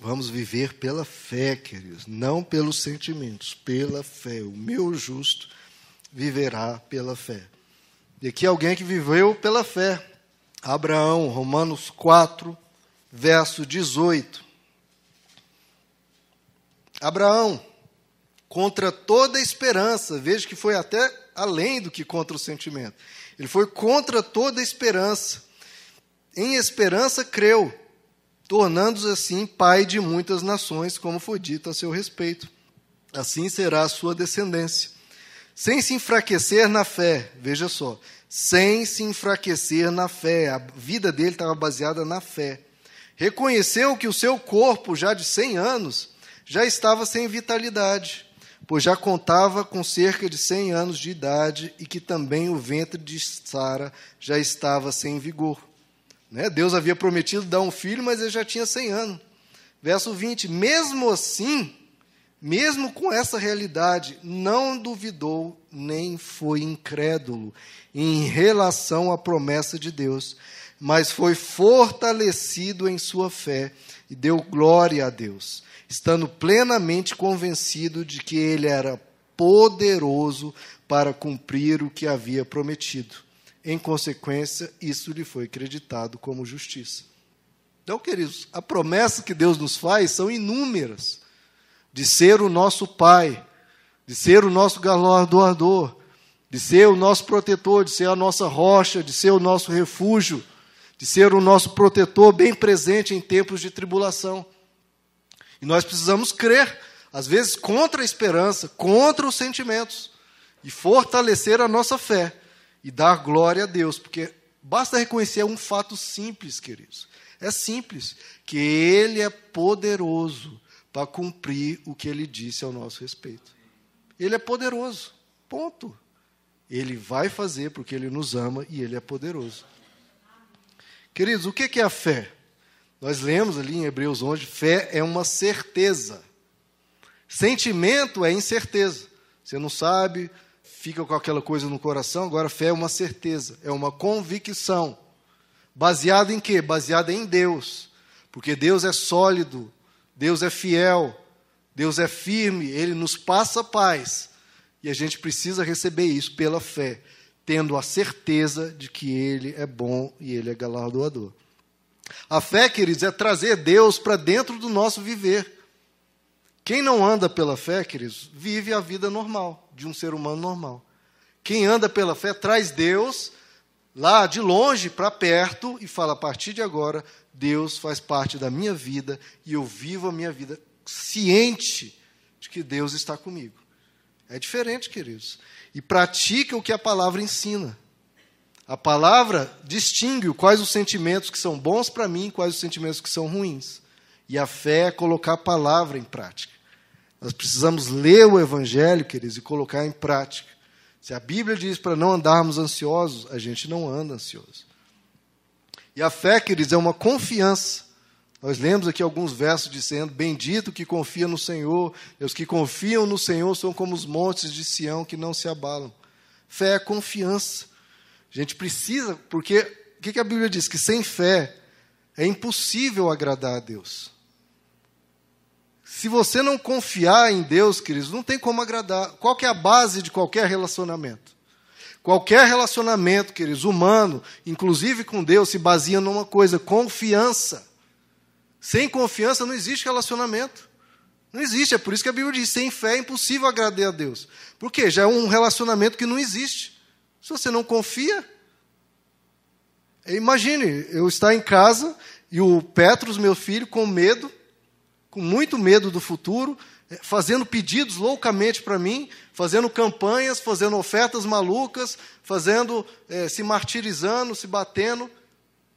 Vamos viver pela fé, queridos, não pelos sentimentos, pela fé. O meu justo viverá pela fé. E aqui alguém que viveu pela fé. Abraão, Romanos 4, verso 18. Abraão, contra toda esperança, veja que foi até além do que contra o sentimento. Ele foi contra toda esperança. Em esperança creu, tornando-se assim pai de muitas nações, como foi dito a seu respeito. Assim será a sua descendência. Sem se enfraquecer na fé, veja só, sem se enfraquecer na fé, a vida dele estava baseada na fé. Reconheceu que o seu corpo, já de 100 anos, já estava sem vitalidade pois já contava com cerca de cem anos de idade e que também o ventre de Sara já estava sem vigor. Né? Deus havia prometido dar um filho, mas ele já tinha cem anos. Verso 20: Mesmo assim, mesmo com essa realidade, não duvidou nem foi incrédulo em relação à promessa de Deus, mas foi fortalecido em sua fé e deu glória a Deus estando plenamente convencido de que ele era poderoso para cumprir o que havia prometido. Em consequência, isso lhe foi acreditado como justiça. Então, queridos, a promessa que Deus nos faz são inúmeras: de ser o nosso Pai, de ser o nosso galardoador, de ser o nosso protetor, de ser a nossa rocha, de ser o nosso refúgio, de ser o nosso protetor bem presente em tempos de tribulação. E nós precisamos crer, às vezes contra a esperança, contra os sentimentos, e fortalecer a nossa fé e dar glória a Deus, porque basta reconhecer um fato simples, queridos. É simples, que Ele é poderoso para cumprir o que Ele disse ao nosso respeito. Ele é poderoso, ponto. Ele vai fazer porque Ele nos ama e Ele é poderoso. Queridos, o que é a fé? Nós lemos ali em Hebreus 11: fé é uma certeza. Sentimento é incerteza. Você não sabe, fica com aquela coisa no coração. Agora, fé é uma certeza, é uma convicção. Baseada em quê? Baseada em Deus. Porque Deus é sólido, Deus é fiel, Deus é firme, Ele nos passa paz. E a gente precisa receber isso pela fé, tendo a certeza de que Ele é bom e Ele é galardoador. A fé, queridos, é trazer Deus para dentro do nosso viver. Quem não anda pela fé, queridos, vive a vida normal, de um ser humano normal. Quem anda pela fé traz Deus lá de longe para perto e fala: a partir de agora, Deus faz parte da minha vida e eu vivo a minha vida ciente de que Deus está comigo. É diferente, queridos. E pratica o que a palavra ensina. A palavra distingue quais os sentimentos que são bons para mim e quais os sentimentos que são ruins. E a fé é colocar a palavra em prática. Nós precisamos ler o Evangelho, queridos, e colocar em prática. Se a Bíblia diz para não andarmos ansiosos, a gente não anda ansioso. E a fé, queridos, é uma confiança. Nós lemos aqui alguns versos dizendo: Bendito que confia no Senhor, os que confiam no Senhor são como os montes de Sião que não se abalam. Fé é confiança. A gente precisa, porque o que a Bíblia diz? Que sem fé é impossível agradar a Deus. Se você não confiar em Deus, queridos, não tem como agradar. Qual que é a base de qualquer relacionamento? Qualquer relacionamento, queridos, humano, inclusive com Deus, se baseia numa coisa: confiança. Sem confiança não existe relacionamento. Não existe. É por isso que a Bíblia diz: sem fé é impossível agradar a Deus. Por quê? Já é um relacionamento que não existe. Se você não confia, imagine eu estar em casa e o Petros, meu filho, com medo, com muito medo do futuro, é, fazendo pedidos loucamente para mim, fazendo campanhas, fazendo ofertas malucas, fazendo, é, se martirizando, se batendo,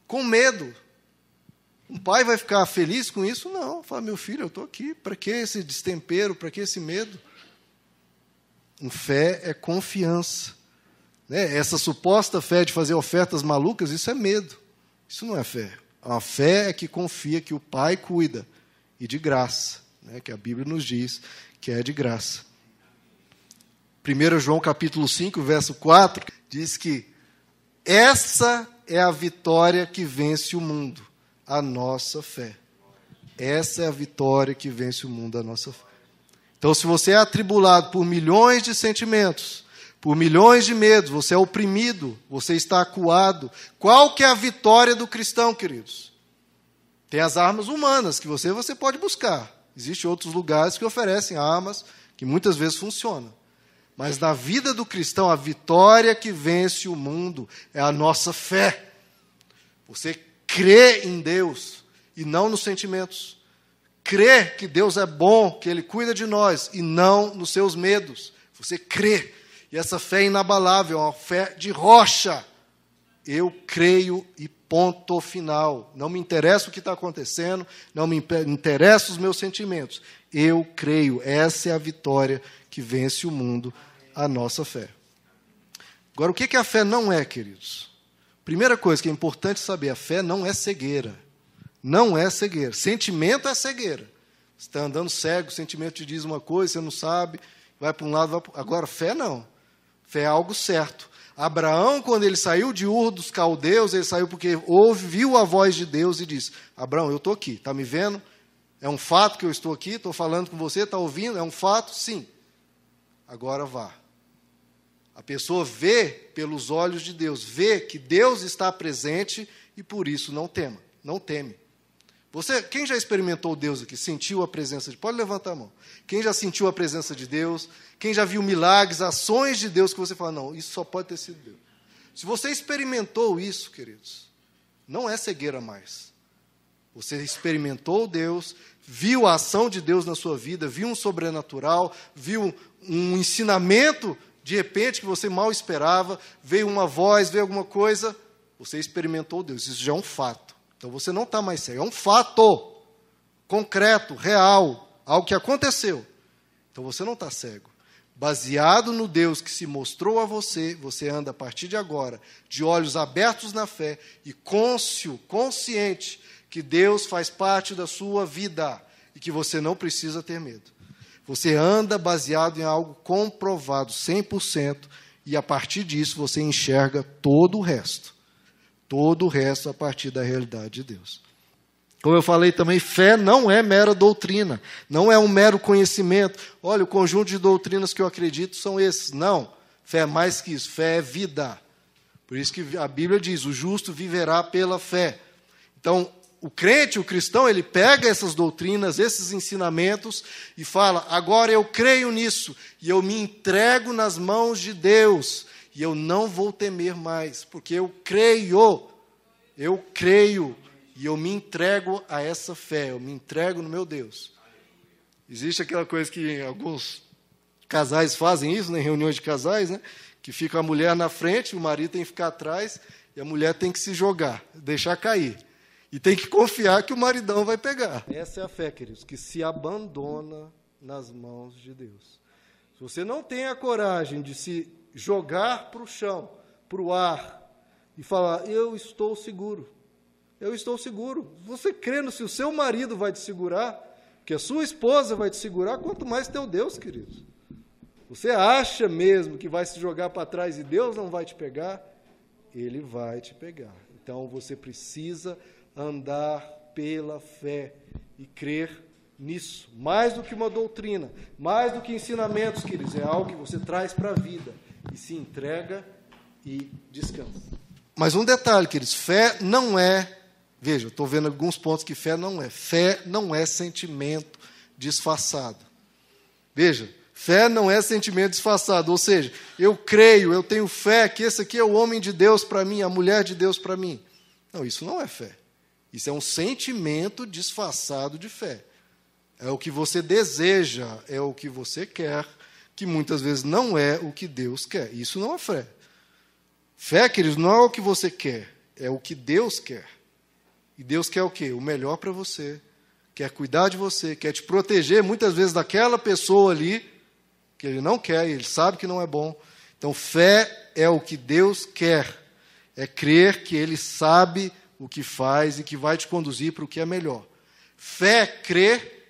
com medo. Um pai vai ficar feliz com isso? Não. Fala, meu filho, eu estou aqui. Para que esse destempero? Para que esse medo? Um fé é confiança. Né? Essa suposta fé de fazer ofertas malucas, isso é medo. Isso não é fé. A fé é que confia que o Pai cuida e de graça, né? que a Bíblia nos diz que é de graça. 1 João capítulo 5, verso 4, diz que essa é a vitória que vence o mundo, a nossa fé. Essa é a vitória que vence o mundo, a nossa fé. Então, se você é atribulado por milhões de sentimentos, por milhões de medos, você é oprimido, você está acuado, qual que é a vitória do cristão, queridos? Tem as armas humanas que você, você pode buscar. Existem outros lugares que oferecem armas que muitas vezes funcionam. Mas na vida do cristão, a vitória que vence o mundo é a nossa fé. Você crê em Deus e não nos sentimentos. Crê que Deus é bom, que Ele cuida de nós e não nos seus medos. Você crê. E essa fé é inabalável, é uma fé de rocha. Eu creio e ponto final. Não me interessa o que está acontecendo, não me interessa os meus sentimentos. Eu creio. Essa é a vitória que vence o mundo, a nossa fé. Agora, o que a fé não é, queridos? Primeira coisa que é importante saber: a fé não é cegueira. Não é cegueira. Sentimento é cegueira. Você está andando cego, o sentimento te diz uma coisa, você não sabe, vai para um lado, vai para Agora, fé não. Fé é algo certo. Abraão, quando ele saiu de Ur dos caldeus, ele saiu porque ouviu a voz de Deus e disse: Abraão, eu estou aqui, está me vendo? É um fato que eu estou aqui, estou falando com você, está ouvindo? É um fato? Sim. Agora vá. A pessoa vê pelos olhos de Deus, vê que Deus está presente e por isso não tema, não teme. Você, quem já experimentou Deus aqui? Sentiu a presença de Pode levantar a mão. Quem já sentiu a presença de Deus? Quem já viu milagres, ações de Deus que você fala, não, isso só pode ter sido Deus. Se você experimentou isso, queridos, não é cegueira mais. Você experimentou Deus, viu a ação de Deus na sua vida, viu um sobrenatural, viu um ensinamento de repente que você mal esperava, veio uma voz, veio alguma coisa, você experimentou Deus. Isso já é um fato. Então você não está mais cego. É um fato concreto, real, algo que aconteceu. Então você não está cego. Baseado no Deus que se mostrou a você, você anda a partir de agora de olhos abertos na fé e cônscio, consciente que Deus faz parte da sua vida e que você não precisa ter medo. Você anda baseado em algo comprovado, 100%, e a partir disso você enxerga todo o resto todo o resto a partir da realidade de Deus. Como eu falei também, fé não é mera doutrina, não é um mero conhecimento. Olha, o conjunto de doutrinas que eu acredito são esses. Não, fé é mais que isso, fé é vida. Por isso que a Bíblia diz: o justo viverá pela fé. Então, o crente, o cristão, ele pega essas doutrinas, esses ensinamentos e fala: agora eu creio nisso e eu me entrego nas mãos de Deus e eu não vou temer mais, porque eu creio, eu creio e eu me entrego a essa fé, eu me entrego no meu Deus. Existe aquela coisa que alguns casais fazem isso, né, em reuniões de casais, né, que fica a mulher na frente, o marido tem que ficar atrás e a mulher tem que se jogar, deixar cair. E tem que confiar que o maridão vai pegar. Essa é a fé, queridos, que se abandona nas mãos de Deus. Se você não tem a coragem de se jogar para o chão, para o ar, e falar: Eu estou seguro. Eu estou seguro. Você crendo se o seu marido vai te segurar, que a sua esposa vai te segurar, quanto mais teu Deus, queridos. Você acha mesmo que vai se jogar para trás e Deus não vai te pegar? Ele vai te pegar. Então você precisa andar pela fé e crer nisso. Mais do que uma doutrina, mais do que ensinamentos, queridos, é algo que você traz para a vida e se entrega e descansa. Mas um detalhe, queridos, fé não é, veja, estou vendo alguns pontos que fé não é. Fé não é sentimento disfarçado. Veja, fé não é sentimento disfarçado, ou seja, eu creio, eu tenho fé que esse aqui é o homem de Deus para mim, a mulher de Deus para mim. Não, isso não é fé. Isso é um sentimento disfarçado de fé. é o que você deseja, é o que você quer, que muitas vezes não é o que Deus quer. Isso não é fé. Fé, queridos, não é o que você quer, é o que Deus quer. E Deus quer o quê? O melhor para você. Quer cuidar de você, quer te proteger muitas vezes daquela pessoa ali que ele não quer, ele sabe que não é bom. Então, fé é o que Deus quer. É crer que ele sabe o que faz e que vai te conduzir para o que é melhor. Fé é crer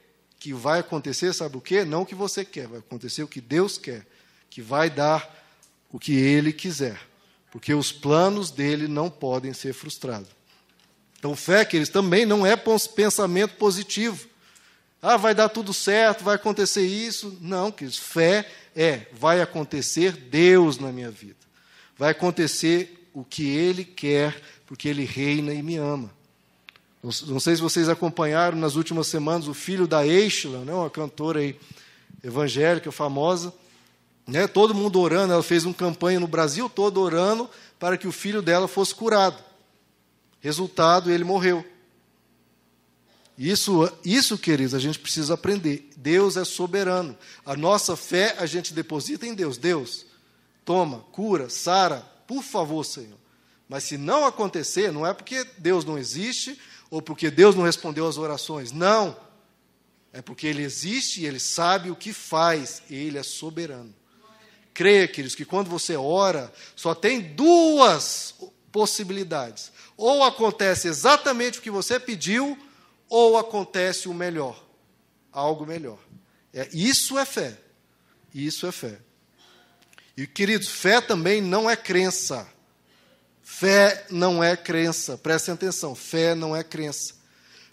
que vai acontecer, sabe o quê? Não o que você quer, vai acontecer o que Deus quer, que vai dar o que ele quiser. Porque os planos dele não podem ser frustrados. Então, fé, que eles também não é pensamento positivo. Ah, vai dar tudo certo, vai acontecer isso. Não, queridos, fé é, vai acontecer Deus na minha vida. Vai acontecer o que Ele quer, porque Ele reina e me ama. Não sei se vocês acompanharam nas últimas semanas o filho da Eichla, né, uma cantora aí, evangélica famosa, né, todo mundo orando, ela fez uma campanha no Brasil todo orando para que o filho dela fosse curado. Resultado, ele morreu. Isso, isso, queridos, a gente precisa aprender. Deus é soberano. A nossa fé a gente deposita em Deus. Deus, toma, cura, sara, por favor, Senhor. Mas se não acontecer, não é porque Deus não existe ou porque Deus não respondeu às orações. Não. É porque Ele existe e Ele sabe o que faz. Ele é soberano. Creia, queridos, que quando você ora, só tem duas possibilidades. Ou acontece exatamente o que você pediu, ou acontece o melhor, algo melhor. É, isso é fé. Isso é fé. E, queridos, fé também não é crença. Fé não é crença. Prestem atenção, fé não é crença.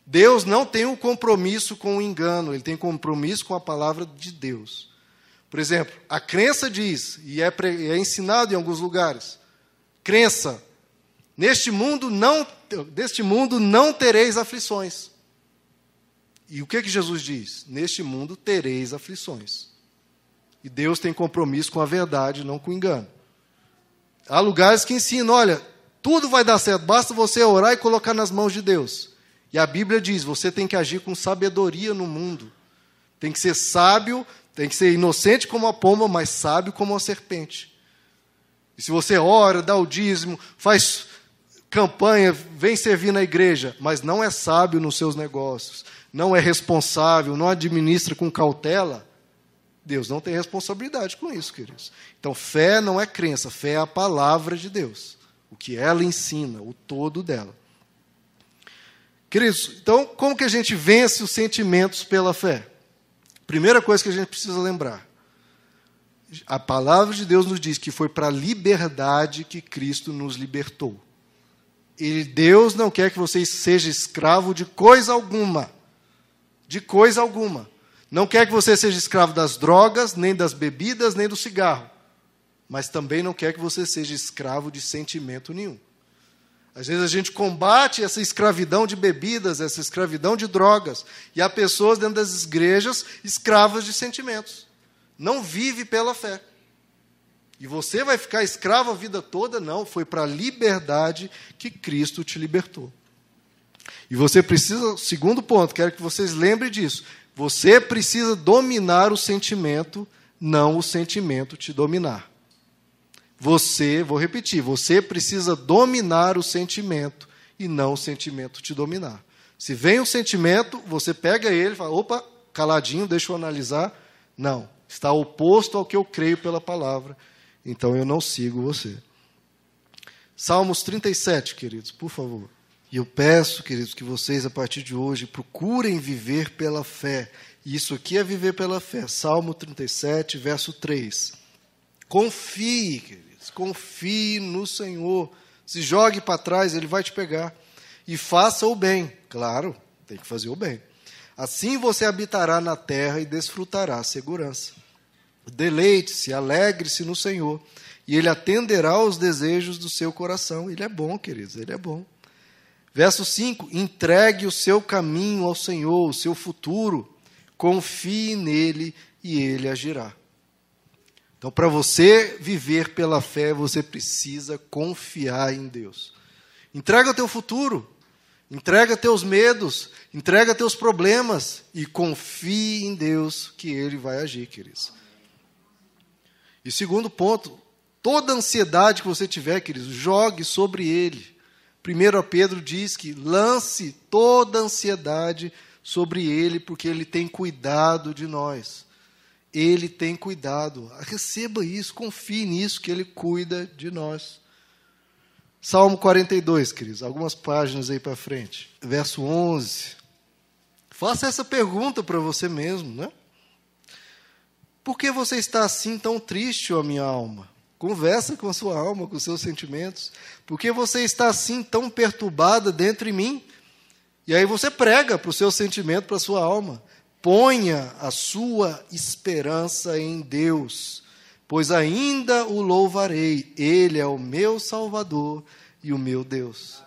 Deus não tem um compromisso com o engano, ele tem compromisso com a palavra de Deus. Por exemplo, a crença diz, e é, é ensinado em alguns lugares, crença Neste mundo não, deste mundo não tereis aflições. E o que que Jesus diz? Neste mundo tereis aflições. E Deus tem compromisso com a verdade, não com o engano. Há lugares que ensinam, olha, tudo vai dar certo, basta você orar e colocar nas mãos de Deus. E a Bíblia diz, você tem que agir com sabedoria no mundo. Tem que ser sábio, tem que ser inocente como a pomba, mas sábio como a serpente. E se você ora, dá o dízimo, faz campanha, vem servir na igreja, mas não é sábio nos seus negócios, não é responsável, não administra com cautela, Deus não tem responsabilidade com isso, queridos. Então, fé não é crença, fé é a palavra de Deus, o que ela ensina, o todo dela. Queridos, então, como que a gente vence os sentimentos pela fé? Primeira coisa que a gente precisa lembrar: a palavra de Deus nos diz que foi para a liberdade que Cristo nos libertou. E Deus não quer que você seja escravo de coisa alguma. De coisa alguma. Não quer que você seja escravo das drogas, nem das bebidas, nem do cigarro. Mas também não quer que você seja escravo de sentimento nenhum. Às vezes a gente combate essa escravidão de bebidas, essa escravidão de drogas, e há pessoas dentro das igrejas escravas de sentimentos. Não vive pela fé. E você vai ficar escravo a vida toda? Não, foi para a liberdade que Cristo te libertou. E você precisa, segundo ponto, quero que vocês lembrem disso. Você precisa dominar o sentimento, não o sentimento te dominar. Você, vou repetir, você precisa dominar o sentimento e não o sentimento te dominar. Se vem um sentimento, você pega ele e fala: opa, caladinho, deixa eu analisar. Não, está oposto ao que eu creio pela palavra então eu não sigo você. Salmos 37, queridos, por favor. E eu peço, queridos, que vocês, a partir de hoje, procurem viver pela fé. E isso aqui é viver pela fé. Salmo 37, verso 3. Confie, queridos, confie no Senhor. Se jogue para trás, Ele vai te pegar. E faça o bem. Claro, tem que fazer o bem. Assim você habitará na terra e desfrutará a segurança. Deleite-se, alegre-se no Senhor, e Ele atenderá aos desejos do seu coração. Ele é bom, queridos, Ele é bom. Verso 5: entregue o seu caminho ao Senhor, o seu futuro, confie nele e ele agirá. Então, para você viver pela fé, você precisa confiar em Deus. Entrega o teu futuro. Entrega teus medos, entrega teus problemas e confie em Deus que Ele vai agir, queridos. E segundo ponto, toda ansiedade que você tiver, queridos, jogue sobre Ele. Primeiro Pedro diz que lance toda ansiedade sobre Ele, porque Ele tem cuidado de nós. Ele tem cuidado. Receba isso, confie nisso, que Ele cuida de nós. Salmo 42, queridos, algumas páginas aí para frente. Verso 11. Faça essa pergunta para você mesmo, né? Por que você está assim tão triste, ó minha alma? Conversa com a sua alma, com os seus sentimentos. Por que você está assim tão perturbada dentro de mim? E aí você prega para o seu sentimento, para a sua alma. Ponha a sua esperança em Deus pois ainda o louvarei, ele é o meu Salvador e o meu Deus.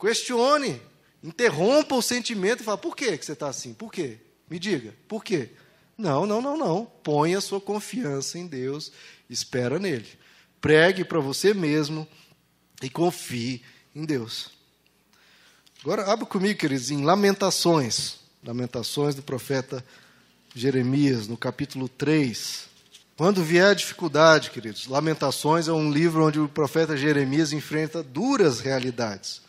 Questione, interrompa o sentimento e fala: por que você está assim? Por quê? Me diga, por quê? Não, não, não, não. Ponha sua confiança em Deus, espera nele. Pregue para você mesmo e confie em Deus. Agora, abra comigo, queridos, em Lamentações. Lamentações do profeta Jeremias, no capítulo 3. Quando vier a dificuldade, queridos, Lamentações é um livro onde o profeta Jeremias enfrenta duras realidades.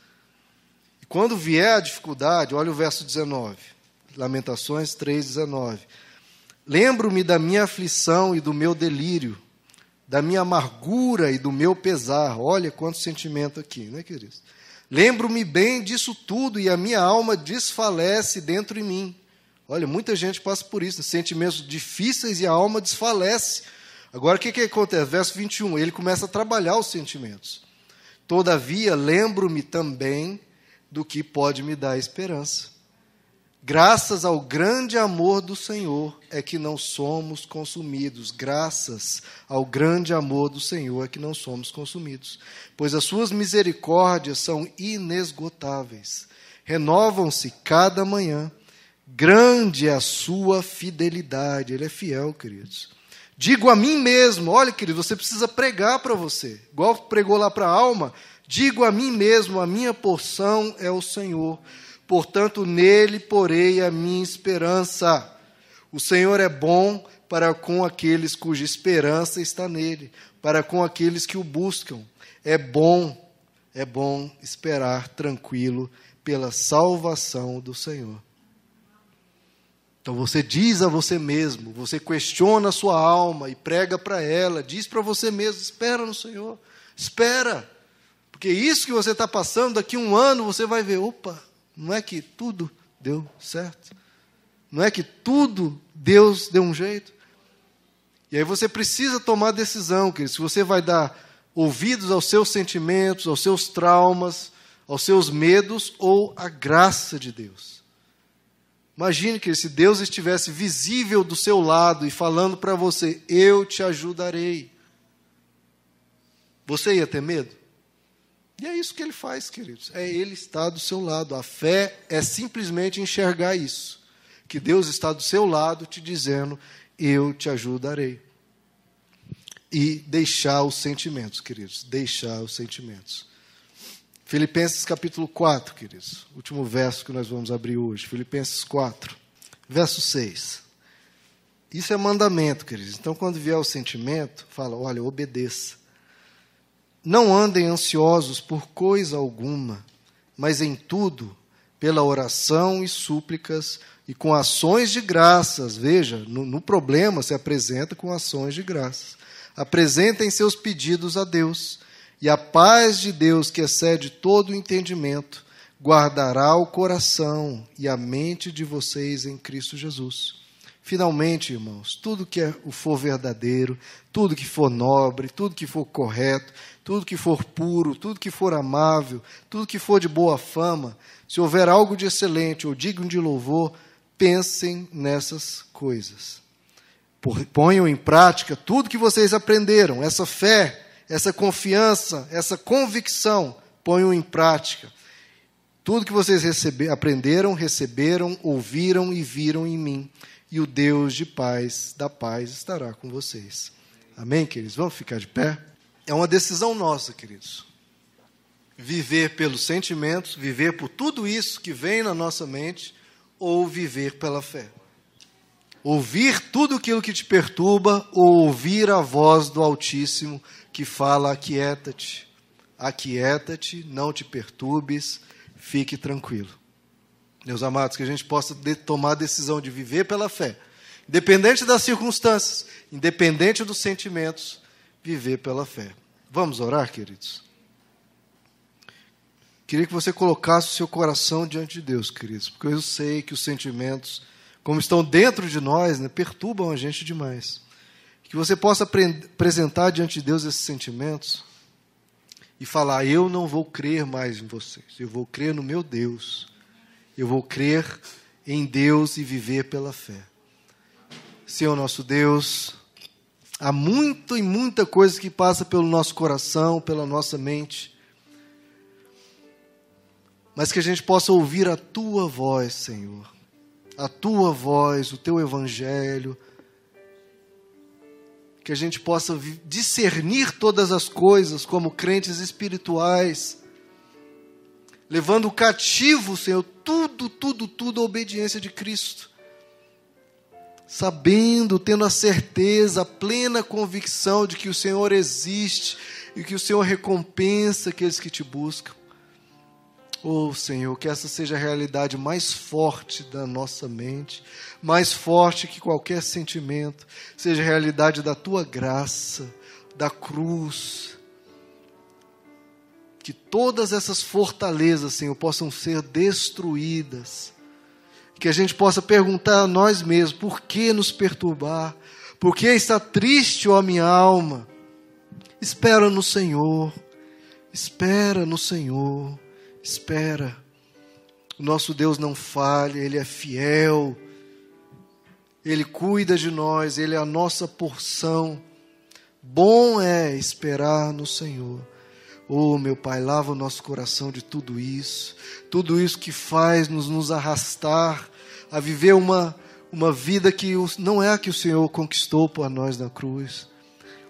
E quando vier a dificuldade, olha o verso 19, Lamentações 3,19. Lembro-me da minha aflição e do meu delírio, da minha amargura e do meu pesar. Olha quanto sentimento aqui, né, queridos? Lembro-me bem disso tudo e a minha alma desfalece dentro de mim. Olha, muita gente passa por isso, sentimentos difíceis e a alma desfalece. Agora, o que, que acontece? Verso 21, ele começa a trabalhar os sentimentos. Todavia, lembro-me também do que pode me dar esperança. Graças ao grande amor do Senhor é que não somos consumidos. Graças ao grande amor do Senhor é que não somos consumidos. Pois as suas misericórdias são inesgotáveis. Renovam-se cada manhã. Grande é a sua fidelidade. Ele é fiel, queridos. Digo a mim mesmo, olha, querido, você precisa pregar para você. Igual pregou lá para a alma. Digo a mim mesmo, a minha porção é o Senhor. Portanto, nele porei a minha esperança. O Senhor é bom para com aqueles cuja esperança está nele, para com aqueles que o buscam. É bom, é bom esperar tranquilo pela salvação do Senhor. Então você diz a você mesmo, você questiona a sua alma e prega para ela, diz para você mesmo: espera no Senhor, espera, porque isso que você está passando, daqui um ano você vai ver: opa, não é que tudo deu certo? Não é que tudo Deus deu um jeito? E aí você precisa tomar decisão, querido, se você vai dar ouvidos aos seus sentimentos, aos seus traumas, aos seus medos ou à graça de Deus. Imagine que se Deus estivesse visível do seu lado e falando para você: Eu te ajudarei. Você ia ter medo? E é isso que ele faz, queridos. É ele estar do seu lado. A fé é simplesmente enxergar isso. Que Deus está do seu lado te dizendo: Eu te ajudarei. E deixar os sentimentos, queridos. Deixar os sentimentos. Filipenses capítulo 4, queridos. Último verso que nós vamos abrir hoje. Filipenses 4, verso 6. Isso é mandamento, queridos. Então, quando vier o sentimento, fala: olha, obedeça. Não andem ansiosos por coisa alguma, mas em tudo, pela oração e súplicas e com ações de graças. Veja, no, no problema se apresenta com ações de graças. Apresentem seus pedidos a Deus e a paz de Deus, que excede todo o entendimento, guardará o coração e a mente de vocês em Cristo Jesus. Finalmente, irmãos, tudo que é, for verdadeiro, tudo que for nobre, tudo que for correto, tudo que for puro, tudo que for amável, tudo que for de boa fama, se houver algo de excelente ou digno de louvor, pensem nessas coisas. Ponham em prática tudo que vocês aprenderam, essa fé, essa confiança, essa convicção, ponham em prática. Tudo que vocês aprenderam, receberam, ouviram e viram em mim, e o Deus de paz, da paz, estará com vocês. Amém, queridos? Vamos ficar de pé? É uma decisão nossa, queridos. Viver pelos sentimentos, viver por tudo isso que vem na nossa mente, ou viver pela fé. Ouvir tudo aquilo que te perturba, ou ouvir a voz do Altíssimo que fala: aquieta-te, aquieta-te, não te perturbes, fique tranquilo. Meus amados, que a gente possa de, tomar a decisão de viver pela fé, independente das circunstâncias, independente dos sentimentos, viver pela fé. Vamos orar, queridos? Queria que você colocasse o seu coração diante de Deus, queridos, porque eu sei que os sentimentos, como estão dentro de nós, né, perturbam a gente demais. Que você possa apresentar diante de Deus esses sentimentos e falar: Eu não vou crer mais em vocês, eu vou crer no meu Deus, eu vou crer em Deus e viver pela fé. Senhor nosso Deus, há muito e muita coisa que passa pelo nosso coração, pela nossa mente mas que a gente possa ouvir a tua voz, Senhor. A tua voz, o teu evangelho. Que a gente possa discernir todas as coisas como crentes espirituais, levando cativo, Senhor, tudo, tudo, tudo a obediência de Cristo. Sabendo, tendo a certeza, a plena convicção de que o Senhor existe e que o Senhor recompensa aqueles que te buscam. Oh Senhor, que essa seja a realidade mais forte da nossa mente, mais forte que qualquer sentimento, seja a realidade da tua graça, da cruz. Que todas essas fortalezas, Senhor, possam ser destruídas. Que a gente possa perguntar a nós mesmos: por que nos perturbar? Por que está triste, ó minha alma? Espera no Senhor, espera no Senhor. Espera. O nosso Deus não falha, Ele é fiel. Ele cuida de nós, Ele é a nossa porção. Bom é esperar no Senhor. Oh, meu Pai, lava o nosso coração de tudo isso, tudo isso que faz nos, nos arrastar a viver uma, uma vida que não é a que o Senhor conquistou para nós na cruz.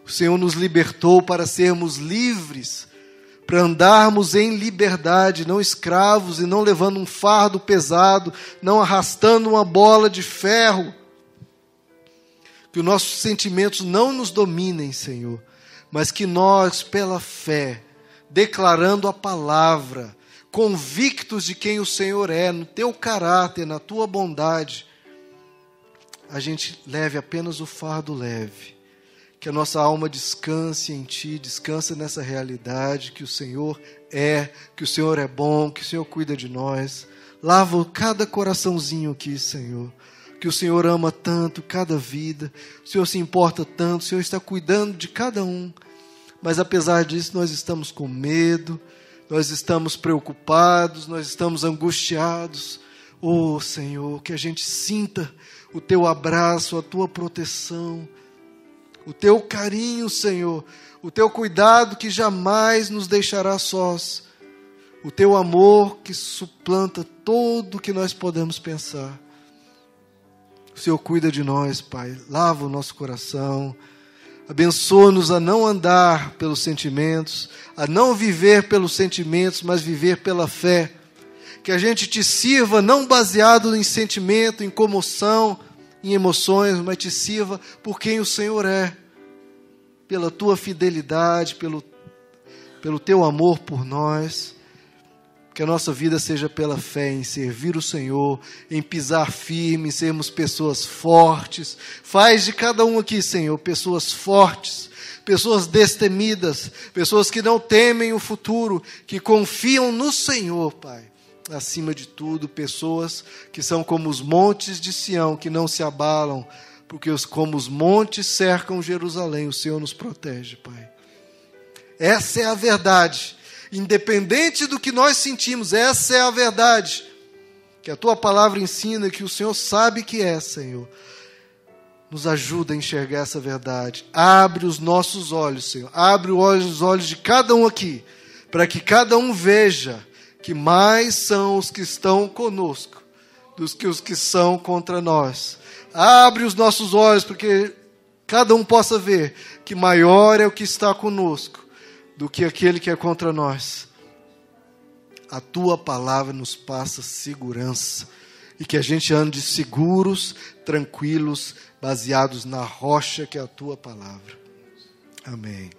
O Senhor nos libertou para sermos livres para andarmos em liberdade, não escravos e não levando um fardo pesado, não arrastando uma bola de ferro. Que os nossos sentimentos não nos dominem, Senhor, mas que nós, pela fé, declarando a palavra, convictos de quem o Senhor é, no teu caráter, na tua bondade, a gente leve apenas o fardo leve que a nossa alma descanse em Ti, descanse nessa realidade que o Senhor é, que o Senhor é bom, que o Senhor cuida de nós. Lava cada coraçãozinho aqui, Senhor. Que o Senhor ama tanto cada vida, o Senhor se importa tanto, o Senhor está cuidando de cada um. Mas apesar disso, nós estamos com medo, nós estamos preocupados, nós estamos angustiados. Oh, Senhor, que a gente sinta o teu abraço, a tua proteção o teu carinho, Senhor, o teu cuidado que jamais nos deixará sós, o teu amor que suplanta todo o que nós podemos pensar. O Senhor cuida de nós, Pai, lava o nosso coração, abençoa-nos a não andar pelos sentimentos, a não viver pelos sentimentos, mas viver pela fé. Que a gente te sirva não baseado em sentimento, em comoção, em emoções, mas te sirva por quem o Senhor é, pela tua fidelidade, pelo, pelo teu amor por nós. Que a nossa vida seja pela fé em servir o Senhor, em pisar firme, sermos pessoas fortes. Faz de cada um aqui, Senhor, pessoas fortes, pessoas destemidas, pessoas que não temem o futuro, que confiam no Senhor, Pai acima de tudo, pessoas que são como os montes de Sião, que não se abalam, porque os, como os montes cercam Jerusalém, o Senhor nos protege, Pai. Essa é a verdade. Independente do que nós sentimos, essa é a verdade. Que a tua palavra ensina que o Senhor sabe que é, Senhor. Nos ajuda a enxergar essa verdade. Abre os nossos olhos, Senhor. Abre os olhos de cada um aqui, para que cada um veja que mais são os que estão conosco dos que os que são contra nós. Abre os nossos olhos para que cada um possa ver que maior é o que está conosco do que aquele que é contra nós. a tua palavra nos passa segurança e que a gente ande seguros, tranquilos, baseados na rocha que é a tua palavra. Amém.